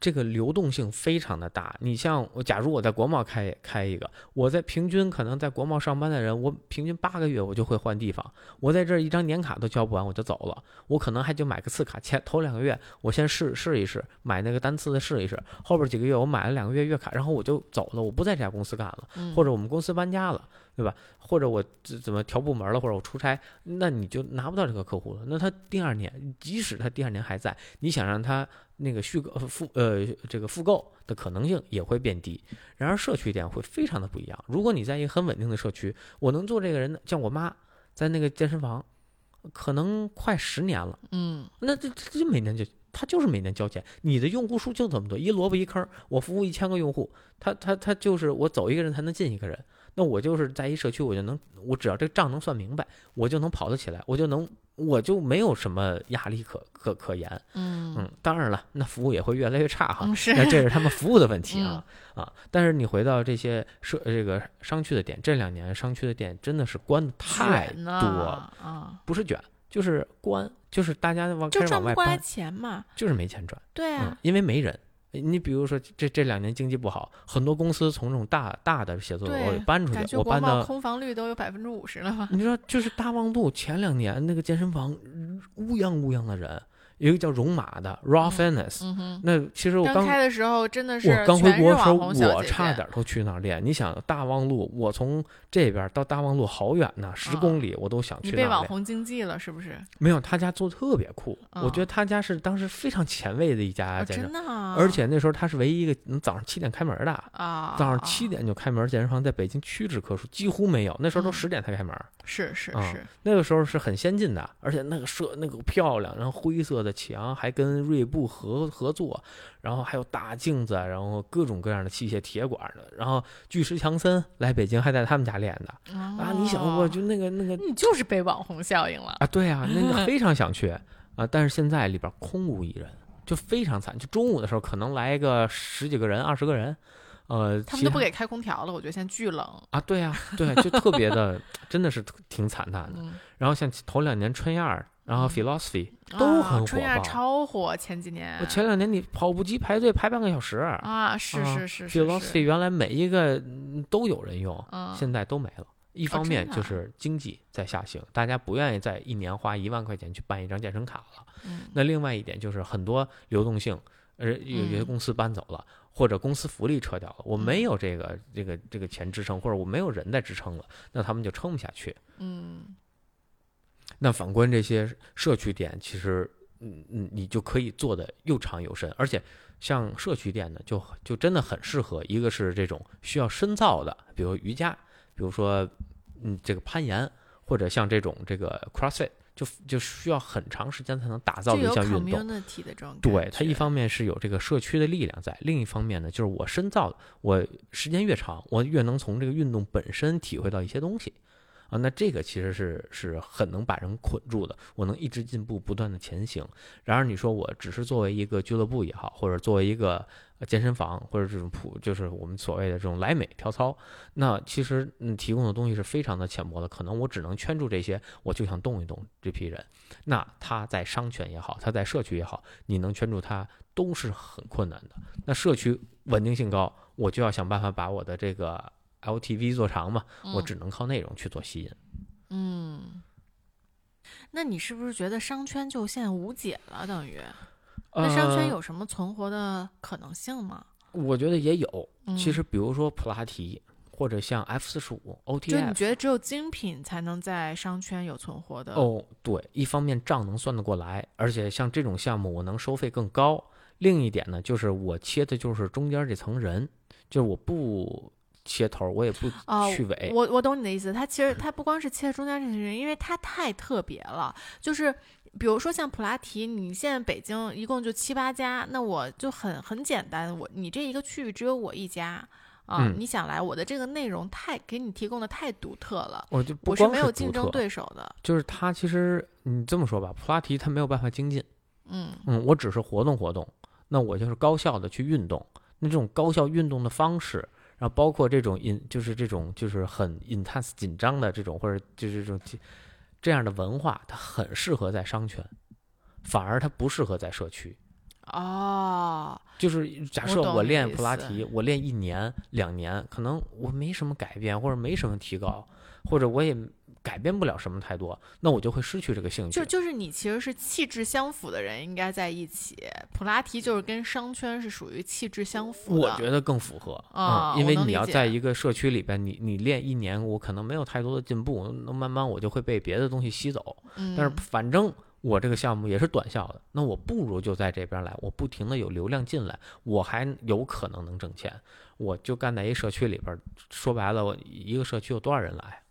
Speaker 1: 这个流动性非常的大。你像我，假如我在国贸开开一个，我在平均可能在国贸上班的人，我平均八个月我就会换地方。我在这儿一张年卡都交不完，我就走了。我可能还就买个次卡，前头两个月我先试试一试，买那个单次的试一试。后边几个月我买了两个月月卡，然后我就走了，我不在这家公司干了，或者我们公司搬家了，对吧？或者我怎怎么调部门了，或者我出差，那你就拿不到这个客户了。那他第二年，即使他第二年还在，你想让他。那个续购复呃这个复购的可能性也会变低，然而社区店会非常的不一样。如果你在一个很稳定的社区，我能做这个人，像我妈在那个健身房，可能快十年了，
Speaker 2: 嗯，
Speaker 1: 那这这就每年就他就是每年交钱，你的用户数就这么多，一萝卜一坑，我服务一千个用户，他他他就是我走一个人才能进一个人，那我就是在一社区，我就能我只要这个账能算明白，我就能跑得起来，我就能。我就没有什么压力可可可言，
Speaker 2: 嗯
Speaker 1: 嗯，当然了，那服务也会越来越差哈，
Speaker 2: 是，
Speaker 1: 那这是他们服务的问题啊啊！但是你回到这些社这个商区的店，这两年商区的店真的是关的太多
Speaker 2: 啊，
Speaker 1: 不是卷就是关，就是大家往
Speaker 2: 就
Speaker 1: 赚不过
Speaker 2: 来钱嘛，
Speaker 1: 就是没钱赚，
Speaker 2: 对啊，
Speaker 1: 因为没人。你比如说，这这两年经济不好，很多公司从这种大大的写字楼里搬出去，我搬到
Speaker 2: 空房率都有百分之五十了吧？
Speaker 1: 你说，就是大望路前两年那个健身房乌泱乌泱的人。有一个叫戎马的 Raw Fitness，那其实我刚
Speaker 2: 开的时候真的是
Speaker 1: 我刚回国的时候，
Speaker 2: 我
Speaker 1: 差点都去那儿练。你想大望路，我从这边到大望路好远呢，十公里，我都想去。
Speaker 2: 你被网红经济了是不是？
Speaker 1: 没有，他家做的特别酷，我觉得他家是当时非常前卫的一家健身
Speaker 2: 房，
Speaker 1: 而且那时候他是唯一一个能早上七点开门的
Speaker 2: 啊，
Speaker 1: 早上七点就开门健身房，在北京屈指可数，几乎没有。那时候都十点才开门，
Speaker 2: 是是是，
Speaker 1: 那个时候是很先进的，而且那个设那个漂亮，然后灰色的墙还跟。锐步合合作，然后还有大镜子，然后各种各样的器械、铁管的，然后巨石强森来北京还在他们家练的啊！你想，我就那个那个，
Speaker 2: 你就是被网红效应了
Speaker 1: 啊！对啊，那个 非常想去啊，但是现在里边空无一人，就非常惨。就中午的时候可能来个十几个人、二十个人，呃，
Speaker 2: 他们都不给开空调了，我觉得现在巨冷
Speaker 1: 啊！对啊，对，就特别的，真的是挺惨淡的。然后像头两年春燕儿。然后 philosophy 都很火爆，
Speaker 2: 超火。前几年，
Speaker 1: 我前两年你跑步机排队排半个小时
Speaker 2: 啊！是是是
Speaker 1: 是。philosophy 原来每一个都有人用，现在都没了。一方面就是经济在下行，大家不愿意在一年花一万块钱去办一张健身卡了。那另外一点就是很多流动性，呃，有些公司搬走了，或者公司福利撤掉了，我没有这个这个这个钱支撑，或者我没有人在支撑了，那他们就撑不下去。
Speaker 2: 嗯。
Speaker 1: 那反观这些社区店，其实，嗯嗯，你就可以做的又长又深，而且像社区店呢，就就真的很适合。一个是这种需要深造的，比如瑜伽，比如说，嗯，这个攀岩，或者像这种这个 CrossFit，就就需要很长时间才能打造的一项运动。对，它一方面是有这个社区的力量在，另一方面呢，就是我深造，我时间越长，我越能从这个运动本身体会到一些东西。啊，那这个其实是是很能把人捆住的，我能一直进步，不断的前行。然而你说我只是作为一个俱乐部也好，或者作为一个健身房或者这种普，就是我们所谓的这种莱美跳操，那其实嗯提供的东西是非常的浅薄的，可能我只能圈住这些，我就想动一动这批人。那他在商圈也好，他在社区也好，你能圈住他都是很困难的。那社区稳定性高，我就要想办法把我的这个。LTV 做长嘛，我只能靠内容去做吸引。
Speaker 2: 嗯，那你是不是觉得商圈就现在无解了？等于，
Speaker 1: 那
Speaker 2: 商圈有什么存活的可能性吗？
Speaker 1: 我觉得也有。其实，比如说普拉提，或者像 F 四十五 OT，
Speaker 2: 就你觉得只有精品才能在商圈有存活的？
Speaker 1: 哦，对，一方面账能算得过来，而且像这种项目我能收费更高。另一点呢，就是我切的就是中间这层人，就是我不。切头我也不 去尾，
Speaker 2: 我我懂你的意思。它其实它不光是切中间这些人，因为它太特别了。就是比如说像普拉提，你现在北京一共就七八家，那我就很很简单，我你这一个区域只有我一家啊。你想来，我的这个内容太给你提供的太独特了，
Speaker 1: 我就
Speaker 2: 我
Speaker 1: 是
Speaker 2: 没有竞争对手的。
Speaker 1: 就是它其实你这么说吧，普拉提它没有办法精进。
Speaker 2: 嗯
Speaker 1: 嗯，我只是活动活动，那我就是高效的去运动。那这种高效运动的方式。然后包括这种 in 就是这种就是很 intense 紧张的这种或者就是这种这样的文化，它很适合在商圈，反而它不适合在社区。
Speaker 2: 哦，
Speaker 1: 就是假设
Speaker 2: 我
Speaker 1: 练普拉提，我练一年两年，可能我没什么改变，或者没什么提高，或者我也改变不了什么太多，那我就会失去这个兴趣
Speaker 2: 就。就是你其实是气质相符的人应该在一起。普拉提就是跟商圈是属于气质相符的。
Speaker 1: 我觉得更符合
Speaker 2: 啊
Speaker 1: 嗯，因为你要在一个社区里边，你你练一年，我可能没有太多的进步，那慢慢我就会被别的东西吸走。
Speaker 2: 嗯，
Speaker 1: 但是反正我这个项目也是短效的，那我不如就在这边来，我不停的有流量进来，我还有可能能挣钱，我就干在一社区里边。说白了，我一个社区有多少人来？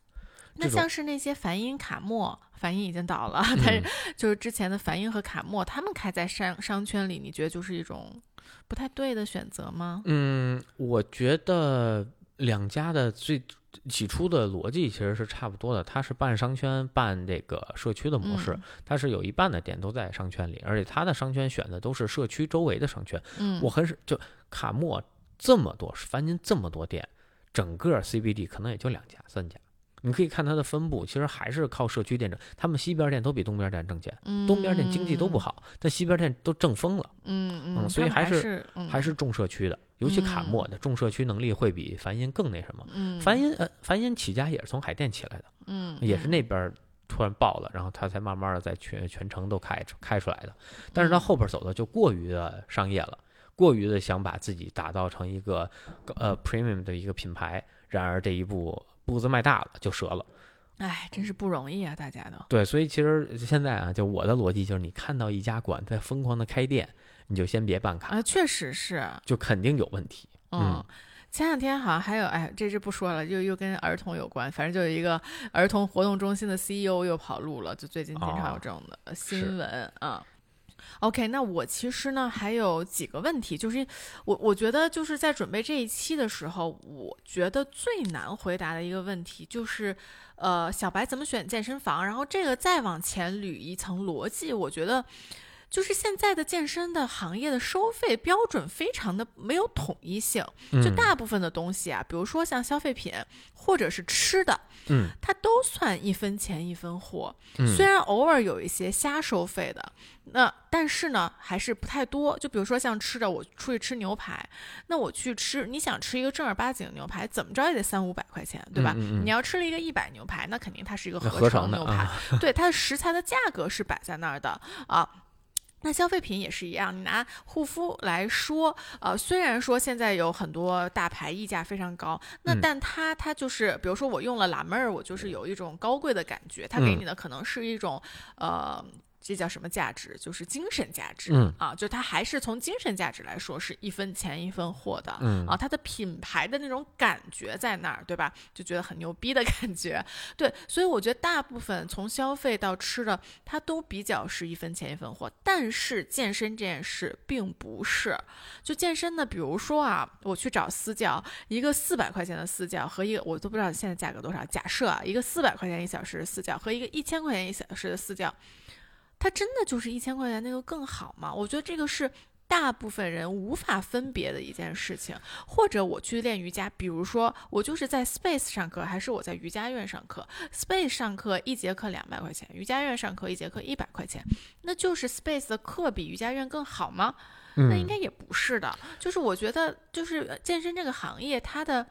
Speaker 2: 那像是那些梵音卡莫，梵音已经倒了，但是
Speaker 1: 嗯
Speaker 2: 就是之前的梵音和卡莫，他们开在商商圈里，你觉得就是一种不太对的选择吗？
Speaker 1: 嗯，我觉得两家的最起初的逻辑其实是差不多的，它是办商圈、办这个社区的模式，
Speaker 2: 嗯
Speaker 1: 它是有一半的店都在商圈里，而且它的商圈选的都是社区周围的商圈。
Speaker 2: 嗯，
Speaker 1: 我很少就卡莫这么多，梵音这么多店，整个 CBD 可能也就两家、三家。你可以看它的分布，其实还是靠社区店挣。他们西边店都比东边店挣钱，东边店经济都不好，但西边店都挣疯了。
Speaker 2: 嗯，嗯
Speaker 1: 嗯所以
Speaker 2: 还
Speaker 1: 还是还是重社区的，尤其卡莫的重社区能力会比梵音更那什么。
Speaker 2: 嗯
Speaker 1: 梵音呃，梵音起家也是从海淀起来的，
Speaker 2: 嗯
Speaker 1: 也是那边儿突然爆了，然后他才慢慢的在全全城都开开出来的。但是他
Speaker 2: 嗯
Speaker 1: 后边走的就过于的商业了，过于的想把自己打造成一个呃 premium 的一个品牌，然而这一步步子迈大了就折了。
Speaker 2: 哎，真是不容易啊，大家都。
Speaker 1: 对，所以其实现在啊，就我的逻辑就是，你看到一家馆在疯狂的开店，你就先别办卡，
Speaker 2: 啊，确实是，
Speaker 1: 就肯定有问题。嗯
Speaker 2: 嗯。前两天好像还有，哎，这这不说了，又又跟儿童有关，反正就有一个儿童活动中心的 CEO 又跑路了，就最近经常有
Speaker 1: 哦
Speaker 2: 这种的呃新闻啊。OK，那我其实呢还有几个问题，就是我我觉得就是在准备这一期的时候，我觉得最难回答的一个问题就是，呃，小白怎么选健身房？然后这个再往前捋一层逻辑，我觉得就是现在的健身的行业的收费标准非常的没有统一性，就
Speaker 1: 嗯
Speaker 2: 大部分的东西啊，比如说像消费品或者是吃的，
Speaker 1: 嗯
Speaker 2: 它都算一分钱一分货。
Speaker 1: 嗯
Speaker 2: 虽然偶尔有一些瞎收费的，那但是呢还是不太多。就比如说像吃的，我出去吃牛排，那我去吃，你想吃一个正儿八经的牛排，怎么着也得三五百块钱，对吧？你要吃了一个一百牛排，那肯定它是一个
Speaker 1: 合成
Speaker 2: 牛排，
Speaker 1: 啊
Speaker 2: 对它的食材的价格是摆在那儿的啊。那消费品也是一样，你拿护肤来说，呃，虽然说现在有很多大牌溢价非常高，那
Speaker 1: 嗯
Speaker 2: 但它它就是，比如说我用了拉妹儿，我就是有一种高贵的感觉，它给
Speaker 1: 嗯
Speaker 2: 你的可能是一种，呃。这叫什么价值？就是精神价值、
Speaker 1: 嗯
Speaker 2: 啊，就它还是从精神价值来说是一分钱一分货的、
Speaker 1: 嗯
Speaker 2: 啊，它的品牌的那种感觉在那儿，对吧？就觉得很牛逼的 感觉，对，所以我觉得大部分从消费到吃的，它都比较是一分钱一分货。但是健身这件事并不是，就健身呢，比如说啊，我去找私教，一个四百块钱的私教和一个我都不知道现在价格多少，假设啊，一个四百块钱一小时的私教和一个一千块钱一小时的私教，它真的就是一千块钱那个更好吗？我觉得这个是。大部分人无法分别的一件事情，或者我去练瑜伽，比如说我就是在 Space 上课，还是我在瑜伽院上课？Space 上课一节课两百块钱，瑜伽院上课一节课一百块钱，那就是 Space 的课比瑜伽院更好吗？那应
Speaker 1: 嗯
Speaker 2: 该也不是的。就是我觉得，就是健身这个行业，它的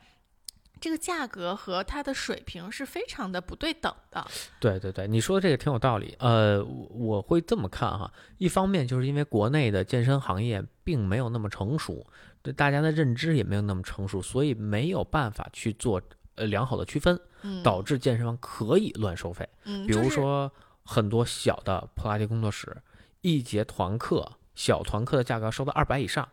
Speaker 2: 这个价格和它的水平是非常的不对等的。
Speaker 1: 对对对，你说的这个挺有道理。呃，我我会这么看哈，一方面就是因为国内的健身行业并没有那么成熟，对大家的认知也没有那么成熟，所以没有办法去做呃良好的区分，
Speaker 2: 嗯，
Speaker 1: 导致健身房可以乱收费。
Speaker 2: 嗯，
Speaker 1: 比如说很多小的普拉提工作室，一节团课小团课的价格收到二百以上，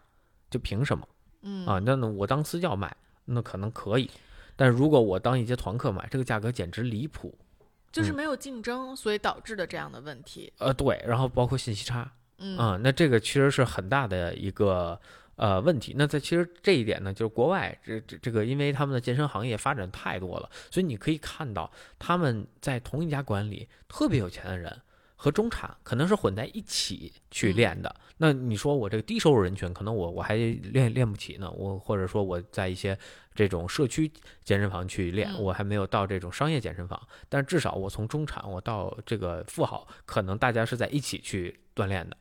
Speaker 1: 就凭什么
Speaker 2: 嗯
Speaker 1: 啊？那那，我当私教卖，那可能可以。但是如果我当一节团课买，这个价格简直离谱。嗯
Speaker 2: 就是没有竞争，所以导致的这样的问题。
Speaker 1: 呃，对，然后包括信息差，
Speaker 2: 嗯
Speaker 1: 啊、那这个其实是很大的一个呃问题。那在其实这一点呢，就是国外这这这个，因为他们的健身行业发展太多了，所以你可以看到他们在同一家馆里特别有钱的人和中产可能是混在一起去练的。那你说我这个低收入人群，可能我我还练练不起呢，我或者说我在一些这种社区健身房去练，我还没有到这种商业健身房。但至少我从中产我到这个富豪，可能大家是在一起去锻炼的。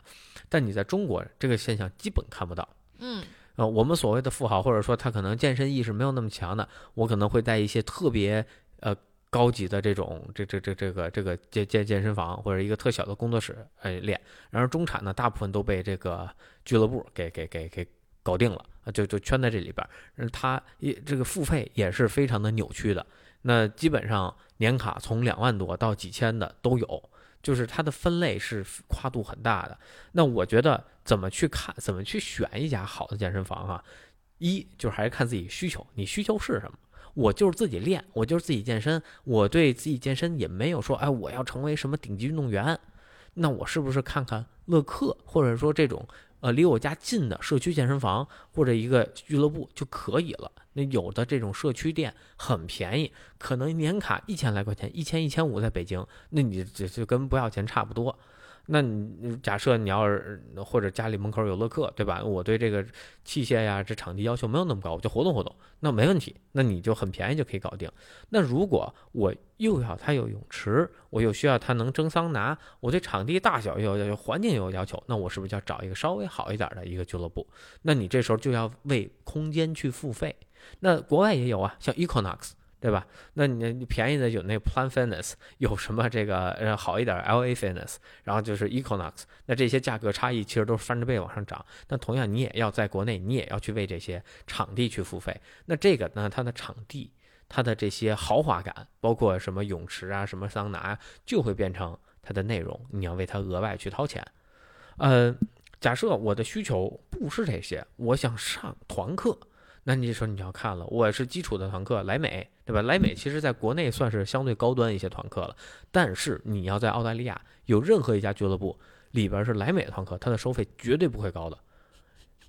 Speaker 1: 但你在中国这个现象基本看不到。
Speaker 2: 嗯。
Speaker 1: 呃，我们所谓的富豪，或者说他可能健身意识没有那么强的，我可能会在一些特别呃高级的这种这这这这个这个健健健身房或者一个特小的工作室哎练。然而中产呢，大部分都被这个俱乐部给给给给搞定了啊，就就圈在这里边。他也这个付费也是非常的扭曲的，那基本上年卡从两万多到几千的都有。就是它的分类是跨度很大的，那我觉得怎么去看，怎么去选一家好的健身房啊？一就是还是看自己需求，你需求是什么？我就是自己练，我就是自己健身，我对自己健身也没有说，哎，我要成为什么顶级运动员，那我是不是看看乐客，或者说这种？呃，离我家近的社区健身房或者一个俱乐部就可以了。那有的这种社区店很便宜，可能年卡一千来块钱，一千一千五，在北京，那你这就跟不要钱差不多。那你假设你要是或者家里门口有乐客，对吧？我对这个器械呀、这场地要求没有那么高，我就活动活动，那没问题。那你就很便宜就可以搞定。那如果我又要它有泳池，我又需要它能蒸桑拿，我对场地大小又要求环境有要求，那我是不是就要找一个稍微好一点的一个俱乐部？那你这时候就要为空间去付费。那国外也有啊，像 Equinox。对吧？那你你便宜的有那 Plan Fitness，有什么这个呃好一点 LA Fitness，然后就是 Equinox，那这些价格差异其实都是翻着倍往上涨。那同样你也要在国内，你也要去为这些场地去付费。那这个呢，它的场地，它的这些豪华感，包括什么泳池啊、什么桑拿，就会变成它的内容，你要为它额外去掏钱。呃，假设我的需求不是这些，我想上团课。那你说你要看了，我是基础的团课，莱美，对吧？莱美其实在国内算是相对高端一些团课了，但是你要在澳大利亚有任何一家俱乐部里边是莱美的团课，它的收费绝对不会高的。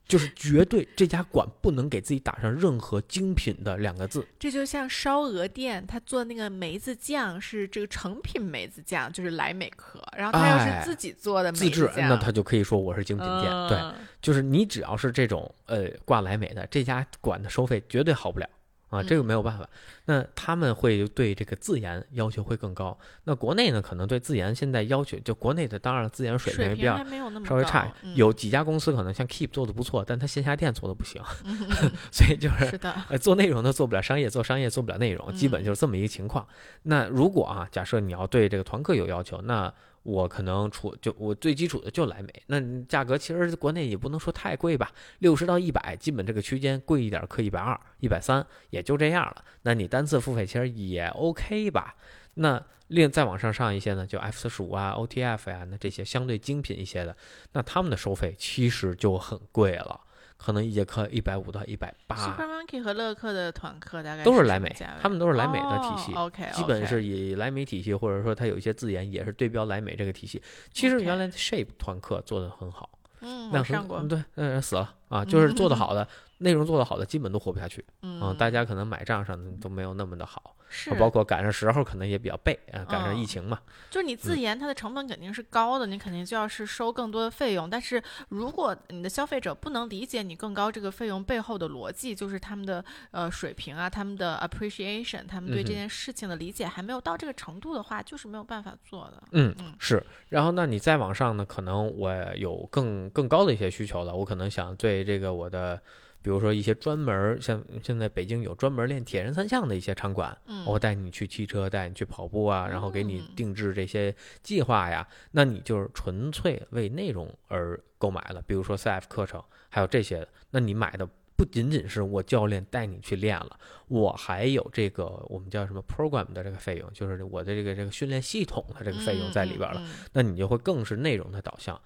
Speaker 1: 就是绝对这家馆不能给自己打上任何精品的两个字。
Speaker 2: 这就像烧鹅店，他做那个梅子酱是这个成品梅子酱，就是莱美壳。然后他要是自己做的
Speaker 1: 自制，那他就可以说我是精品店。对，就是你只要是这种呃挂莱美的这家馆的收费绝对好不了。啊，这个没有办法。那他们会对这个自研要求会更高。那国内呢，可能对自研现在要求，就国内的当然自研水平比较稍微差。有几家公司可能像 Keep 做的不错，但他线下店做的不行，所以就是做内容的做不了商业，做商业做不了内容，基本就是这么一个情况。那如果啊，假设你要对这个团课有要求，那我可能出就我最基础的就莱美，那价格其实国内也不能说太贵吧，六十到一百，基本这个区间，贵一点可一百二、一百三，也就这样了。那你单次付费其实也 OK 吧？那另再往上上一些呢，就 F 四十五啊、OTF 呀，那这些相对精品一些的，那他们的收费其实就很贵了。可能一节课一百五到一百八。
Speaker 2: Super Monkey 和乐课的团课大概
Speaker 1: 都是莱美，他们都是莱美的体系
Speaker 2: ，OK，
Speaker 1: 基本是以莱美体系，或者说它有一些字眼也是对标莱美这个体系。其实原来 Shape 团课做的很好，
Speaker 2: 嗯，
Speaker 1: 我
Speaker 2: 上过，
Speaker 1: 对，那人死了啊，就是做的好的内容做得好的，基本都活不下去，嗯，大家可能买账上都没有那么的好。
Speaker 2: 是，
Speaker 1: 包括赶上时候可能也比较背啊，赶上疫情嘛。
Speaker 2: 就是你自研，它的成本肯定是高的，你肯定就要是收更多的费用。但是如果你的消费者不能理解你更高这个费用背后的逻辑，就是他们的呃水平啊，他们的 appreciation，他们对这件事情的理解还没有到这个程度的话，就是没有办法做的。
Speaker 1: 嗯，是。然后那你再往上呢，可能我有更更高的一些需求了，我可能想对这个我的。比如说一些专门像现在北京有专门练铁人三项的一些场馆，我带你去骑车，带你去跑步啊，然后给你定制这些计划呀，那你就是纯粹为内容而购买了。比如说 CF 课程，还有这些，那你买的不仅仅是我教练带你去练了，我还有这个我们叫什么 program 的这个费用，就是我的这个这个训练系统的这个费用在里边了，那你就会更是内容的导向。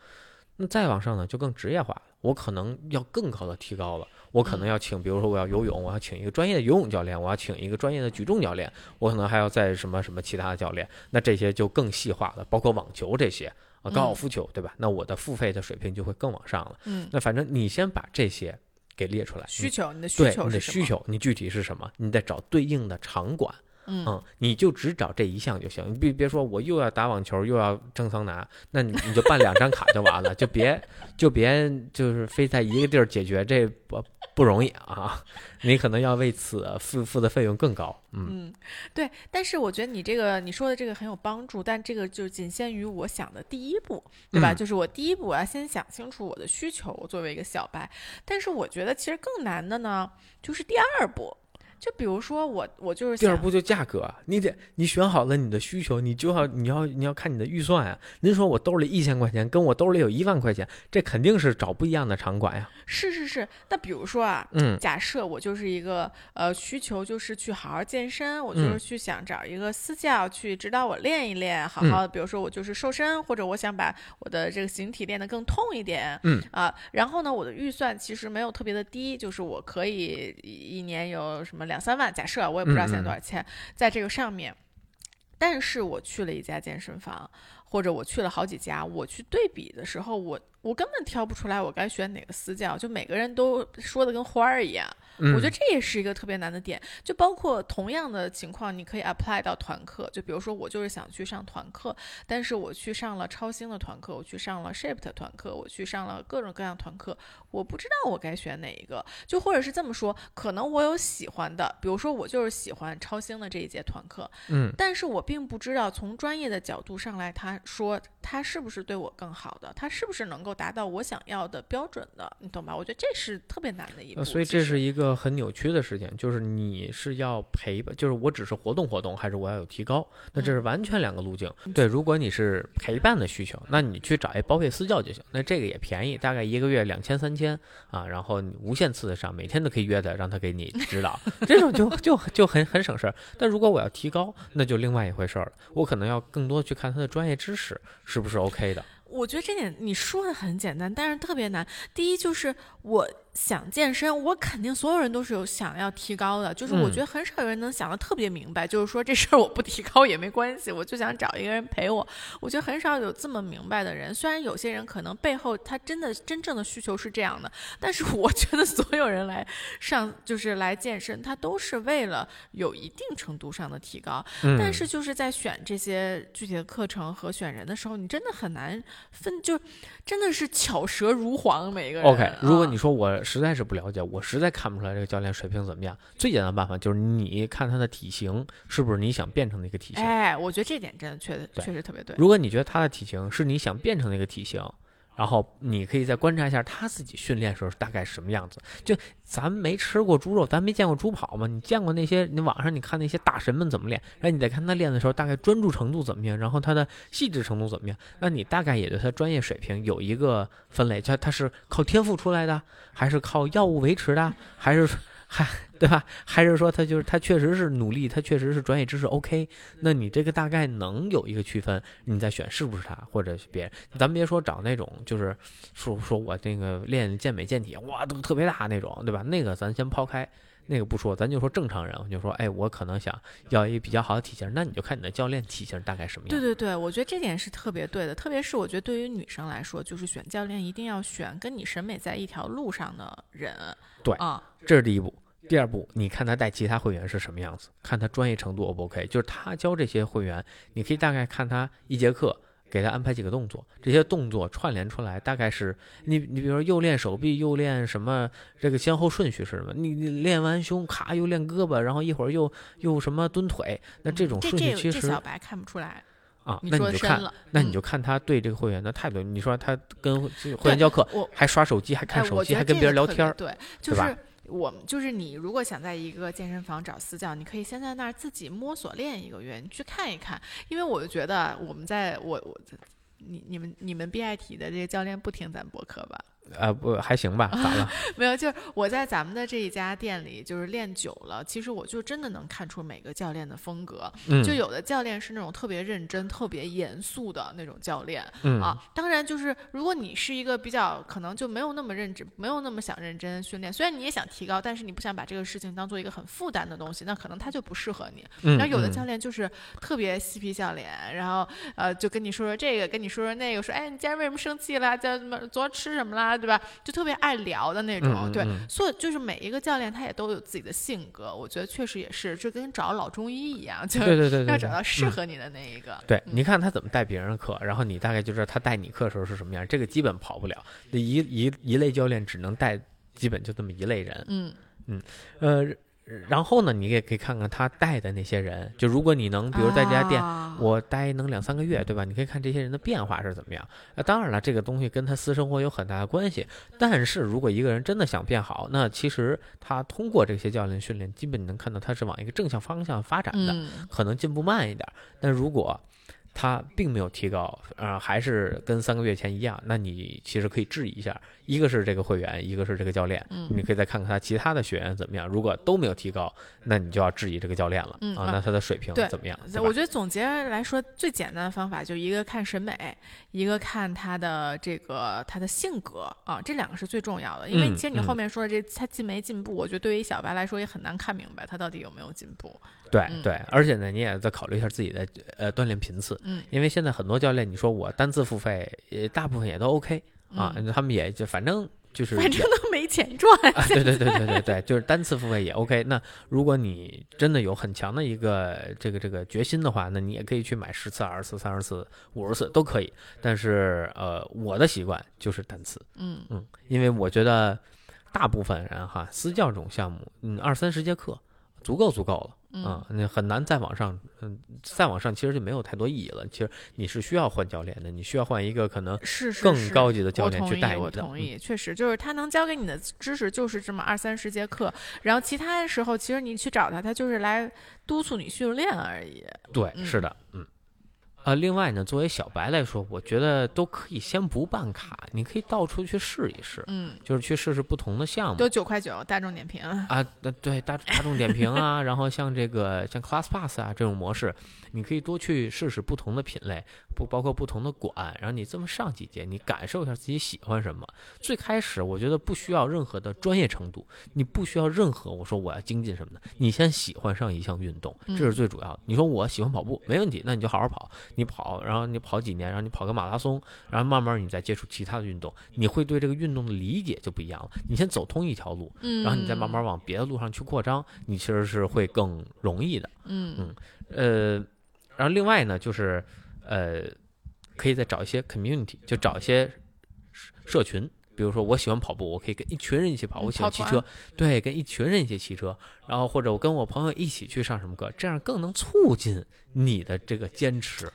Speaker 1: 那再往上呢，就更职业化了，我可能要更高的提高了。我可能要请，比如说我要游泳，我要请一个专业的游泳教练，我要请一个专业的举重教练，我可能还要在什么什么其他的教练，那这些就更细化了，包括网球这些啊，高尔夫球，对吧？那我的付费的水平就会更往上了。
Speaker 2: 嗯，
Speaker 1: 那反正你先把这些给列出来，
Speaker 2: 需求，你的需求，
Speaker 1: 你的需求，你具体是什么？你得找对应的场馆
Speaker 2: 嗯
Speaker 1: 你就只找这一项就行，你别别说我又要打网球又要蒸桑拿，那你你就办两张卡就完了，就别就别就是非在一个地儿解决，这不不容易啊，你可能要为此付付的费用更高，嗯
Speaker 2: 嗯，对。但是我觉得你这个你说的这个很有帮助，但这个就仅限于我想的第一步，对吧？
Speaker 1: 嗯
Speaker 2: 就是我第一步我要先想清楚我的需求，我作为一个小白。但是我觉得其实更难的呢，就是第二步。就比如说我我就是
Speaker 1: 第二步就价格，啊你得你选好了你的需求，你就要你要你要看你的预算啊。您说我兜里一千块钱，跟我兜里有一万块钱，这肯定是找不一样的场馆呀。
Speaker 2: 是是是，那比如说啊，
Speaker 1: 嗯
Speaker 2: 假设我就是一个呃需求就是去好好健身，我就是
Speaker 1: 嗯
Speaker 2: 去想找一个私教去指导我练一练，好
Speaker 1: 嗯
Speaker 2: 好的，比如说我就是瘦身，或者我想把我的这个形体练得更痛一点，
Speaker 1: 嗯
Speaker 2: 啊，然后呢，我的预算其实没有特别的低，就是我可以一一年有什么两三万，假设啊我也不知道现在多少钱，在这个上面。但是我去了一家健身房，或者我去了好几家，我去对比的时候，我我根本挑不出来我该选哪个私教，就每个人都说的跟花儿一样。
Speaker 1: 嗯，
Speaker 2: 我觉得这也是一个特别难的点，就包括同样的情况，你可以 apply 到团课。就比如说，我就是想去上团课，但是我去上了超星的团课，我去上了 Shape 的团课，我去上了各种各样团课，我不知道我该选哪一个。就或者是这么说，可能我有喜欢的，比如说我就是喜欢超星的这一节团课，
Speaker 1: 嗯
Speaker 2: 但是我并不知道从专业的角度上来，他说他是不是对我更好的，他是不是能够达到我想要的标准的，你懂吧？我觉得这是特别难的一步。
Speaker 1: 呃所以这是一个很扭曲的事情，就是你是要陪伴，就是我只是活动活动，还是我要有提高？那这是完全两个路径。对，如果你是陪伴的需求，那你去找一包费私教就行，那这个也便宜，大概一个月两千三千啊，然后你无限次的上，每天都可以约他，让他给你指导，这种就就就很很省事儿。但如果我要提高，那就另外一回事儿了，我可能要更多去看他的专业知识是不是 OK 的。
Speaker 2: 我觉得这点你说的很简单，但是特别难。第一就是我想健身，我肯定所有人都是有想要提高的，就是我
Speaker 1: 嗯
Speaker 2: 觉得很少有人能想的特别明白，就是说这事儿我不提高也没关系，我就想找一个人陪我。我觉得很少有这么明白的人，虽然有些人可能背后他真的真正的需求是这样的，但是我觉得所有人来上就是来健身，他都是为了有一定程度上的提高。
Speaker 1: 嗯，
Speaker 2: 但是就是在选这些具体的课程和选人的时候，你真的很难分，就真的是巧舌如簧，每个人。
Speaker 1: OK，如果
Speaker 2: 啊
Speaker 1: 你说我实在是不了解，我实在看不出来这个教练水平怎么样，最简单的办法就是你看他的体型是不是你想变成的一个体型。
Speaker 2: 哎，我觉得这点真的确
Speaker 1: 对
Speaker 2: 确实特别对。
Speaker 1: 如果你觉得他的体型是你想变成的一个体型，然后你可以再观察一下他自己训练时候大概什么样子。就咱没吃过猪肉，咱没见过猪跑嘛？你见过那些？你网上你看那些大神们怎么练，然后你再看他练的时候大概专注程度怎么样，然后他的细致程度怎么样，那你大概也对他专业水平有一个分类，他他是靠天赋出来的，还是靠药物维持的，还是还对吧？还是说他就是他确实是努力，他确实是专业知识 OK，那你这个大概能有一个区分，你再选是不是他，或者是别人。咱别说找那种就是说说我那个练健美健体，哇，都特别大那种，对吧？那个咱先抛开。那个不说，咱就说正常人，我就说，哎，我可能想要一个比较好的体型，那你就看你的教练体型大概什么样。
Speaker 2: 对对对，我觉得这点是特别对的，特别是我觉得对于女生来说，就是选教练一定要选跟你审美在一条路上的人。
Speaker 1: 对
Speaker 2: 啊，
Speaker 1: 这是第一步。第二步，你看他带其他会员是什么样子，看他专业程度 O 不 OK。就是他教这些会员，你可以大概看他一节课，给他安排几个动作，这些动作串联出来，大概是你你比如说又练手臂，又练什么，这个先后顺序是什么？你你练完胸，咔又练胳膊，然后一会儿又又什么蹲腿，那这种顺序其实
Speaker 2: 小白看不出来，
Speaker 1: 啊，
Speaker 2: 你
Speaker 1: 那你就看，那你就看他对这个会员的态度。你说他跟会员教课
Speaker 2: 我
Speaker 1: 还刷手机，还看
Speaker 2: 哎，
Speaker 1: 手机，还跟别人聊天，
Speaker 2: 对，就
Speaker 1: 对吧
Speaker 2: 是我们就是你，如果想在一个健身房找私教，你可以先在那儿自己摸索练一个月，你去看一看。因为我就觉得我们在我我你你们你们 BIT 的这些教练不听咱播客吧？
Speaker 1: 呃，不还行吧？咋了？
Speaker 2: 没有，就是我在咱们的这一家店里，就是练久了，其实我就真的能看出每个教练的风格。
Speaker 1: 嗯，
Speaker 2: 就有的教练是那种特别认真、特别严肃的那种教练，
Speaker 1: 嗯
Speaker 2: 啊，当然就是如果你是一个比较可能就没有那么认真，没有那么想认真训练，虽然你也想提高，但是你不想把这个事情当做一个很负担的东西，那可能他就不适合你。
Speaker 1: 嗯，
Speaker 2: 然后有的
Speaker 1: 嗯
Speaker 2: 教练就是特别嬉皮笑脸，然后呃就跟你说说这个，跟你说说那个，说哎你今天为什么生气了？叫怎么昨儿吃什么啦？啊，对吧？就特别爱聊的那种。对，
Speaker 1: 嗯嗯嗯
Speaker 2: 所以就是每一个教练他也都有自己的性格，我觉得确实也是，就跟找老中医一样，就
Speaker 1: 对对对对对，
Speaker 2: 要找到适
Speaker 1: 嗯
Speaker 2: 合你的那一个。
Speaker 1: 对，
Speaker 2: 嗯
Speaker 1: 你看他怎么带别人的课，然后你大概就知道他带你课的时候是什么样，这个基本跑不了。那一一一类教练只能带，基本就这么一类人。
Speaker 2: 嗯
Speaker 1: 呃，然后呢，你也可以看看他带的那些人，就如果你能，比如在这家店。
Speaker 2: 啊
Speaker 1: 我待能两三个月，对吧？你可以看这些人的变化是怎么样。那当然了，这个东西跟他私生活有很大的关系。但是如果一个人真的想变好，那其实他通过这些教练训练，基本你能看到他是往一个正向方向发展的。
Speaker 2: 嗯
Speaker 1: 可能进步慢一点儿，但如果他并没有提高，呃，还是跟三个月前一样，那你其实可以质疑一下，一个是这个会员，一个是这个教练，
Speaker 2: 嗯
Speaker 1: 你可以再看看他其他的学员怎么样。如果都没有提高，那你就要质疑这个教练了、啊，
Speaker 2: 嗯啊
Speaker 1: 那他的水平怎么样？
Speaker 2: 我觉得总结来说，最简单的方法就一个看审美，一个看他的这个他的性格啊，这两个是最重要的。因为
Speaker 1: 嗯
Speaker 2: 其实你
Speaker 1: 嗯
Speaker 2: 后面说的这他进没进步，我觉得对于小白来说也很难看明白他到底有没有进步。
Speaker 1: 对
Speaker 2: 嗯
Speaker 1: 对，而且呢，你也在考虑一下自己的呃锻炼频次，
Speaker 2: 嗯
Speaker 1: 因为现在很多教练，你说我单次付费，呃，大部分也都 OK 啊，
Speaker 2: 嗯
Speaker 1: 他们也就反正就是
Speaker 2: 反
Speaker 1: 也
Speaker 2: 正都没钱赚。
Speaker 1: 啊，对对对对对 对，就是单次付费也 OK。那如果你真的有很强的一个这个这个决心的话，那你也可以去买十次、二十次、三十次、五十次都可以。但是呃，我的习惯就是单次，
Speaker 2: 嗯
Speaker 1: 嗯，因为我觉得大部分人哈，私教这种项目，嗯，二三十节课足够足够了。
Speaker 2: 嗯
Speaker 1: 啊，那很难再往上，嗯，再往上其实就没有太多意义了。其实你是需要换教练的，你需要换一个可能更高级的教练去带你的。
Speaker 2: 同意，确实就是他能教给你的知识就是这么二三十节课，然后其他的时候其实你去找他，他就是来督促你训练而已。
Speaker 1: 对，
Speaker 2: 嗯
Speaker 1: 是的，嗯。啊，另外呢，作为小白来说，我觉得都可以先不办卡，你可以到处去试一试，
Speaker 2: 嗯，
Speaker 1: 就是去试试不同的项目
Speaker 2: 都九块九，大众点评。
Speaker 1: 啊，呃对大大众点评啊，然后像这个像 ClassPass 啊这种模式，你可以多去试试不同的品类，不包括不同的馆，然后你这么上几节，你感受一下自己喜欢什么。最开始我觉得不需要任何的专业程度，你不需要任何我说我要精进什么的，你先喜欢上一项运动，这是
Speaker 2: 嗯
Speaker 1: 最主要的。你说我喜欢跑步，没问题，那你就好好跑，你跑，然后你跑几年，然后你跑个马拉松，然后慢慢你再接触其他的运动，你会对这个运动的理解就不一样了。你先走通一条路，
Speaker 2: 嗯，
Speaker 1: 然后你再慢慢往别的路上去扩张，你其实是会更容易的。
Speaker 2: 嗯嗯
Speaker 1: 呃，然后另外呢，就是呃，可以再找一些 community，就找一些社社群。比如说，我喜欢跑步，我可以跟一群人一起跑；
Speaker 2: 嗯
Speaker 1: 我喜欢骑车，对，跟一群人一起骑车。然后或者我跟我朋友一起去上什么课，这样更能促进你的这个坚持。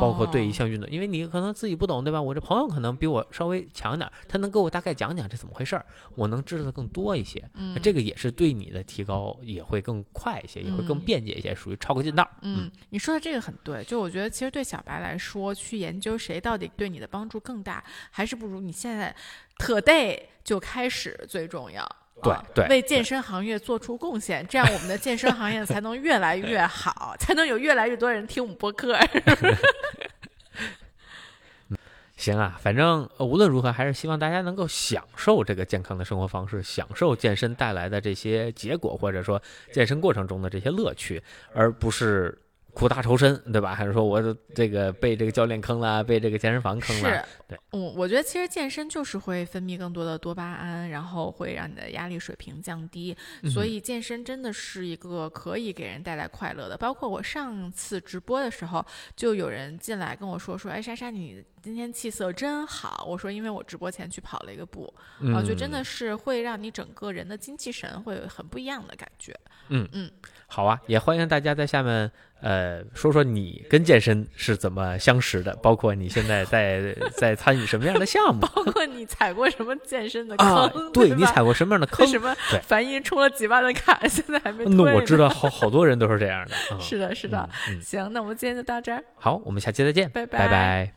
Speaker 1: 包括对一
Speaker 2: 哦
Speaker 1: 项运动，因为你可能自己不懂，对吧？我这朋友可能比我稍微强点儿，他能给我大概讲讲这怎么回事儿，我能知道的更多一些。
Speaker 2: 嗯
Speaker 1: 这个也是对你的提高也会更快一些，也会更
Speaker 2: 嗯
Speaker 1: 便捷一些，属于抄个近道。
Speaker 2: 嗯，你说的这个很对，就我觉得其实对小白来说，去研究谁到底对你的帮助更大，还是不如你现在 today 就开始最重要。
Speaker 1: 对
Speaker 2: 啊
Speaker 1: 对
Speaker 2: 为健身行业做出贡献，这样我们的健身行业才能越来越好，才能有越来越多人听我们播客。
Speaker 1: 行啊，反正呃无论如何，还是希望大家能够享受这个健康的生活方式，享受健身带来的这些结果，或者说健身过程中的这些乐趣，而不是苦大仇深，对吧？还是说我这个被这个教练坑了，被这个健身房坑了？
Speaker 2: 是，
Speaker 1: 对，
Speaker 2: 嗯，我觉得其实健身就是会分泌更多的多巴胺，然后会让你的压力水平降低，所
Speaker 1: 嗯
Speaker 2: 以健身真的是一个可以给人带来快乐的。包括我上次直播的时候，就有人进来跟我说说，哎，莎莎，你今天气色真好。我说，因为我直播前去跑了一个步，
Speaker 1: 嗯，
Speaker 2: 啊，就真的是会让你整个人的精气神会有很不一样的感觉。
Speaker 1: 好啊，也欢迎大家在下面呃说说你跟健身是怎么相识的，包括你现在在 在参与什么样的项目
Speaker 2: 包括你踩过什么健身的坑，
Speaker 1: 啊？对你踩过什么样的坑？
Speaker 2: 什么
Speaker 1: 对
Speaker 2: 樊一充了几万的卡，现在还没退
Speaker 1: 那我知道好好多人都是这样的。啊
Speaker 2: 是的，是的。
Speaker 1: 嗯嗯
Speaker 2: 行，那我们今天就到这儿。
Speaker 1: 好，我们下期再见，
Speaker 2: 拜拜
Speaker 1: 拜拜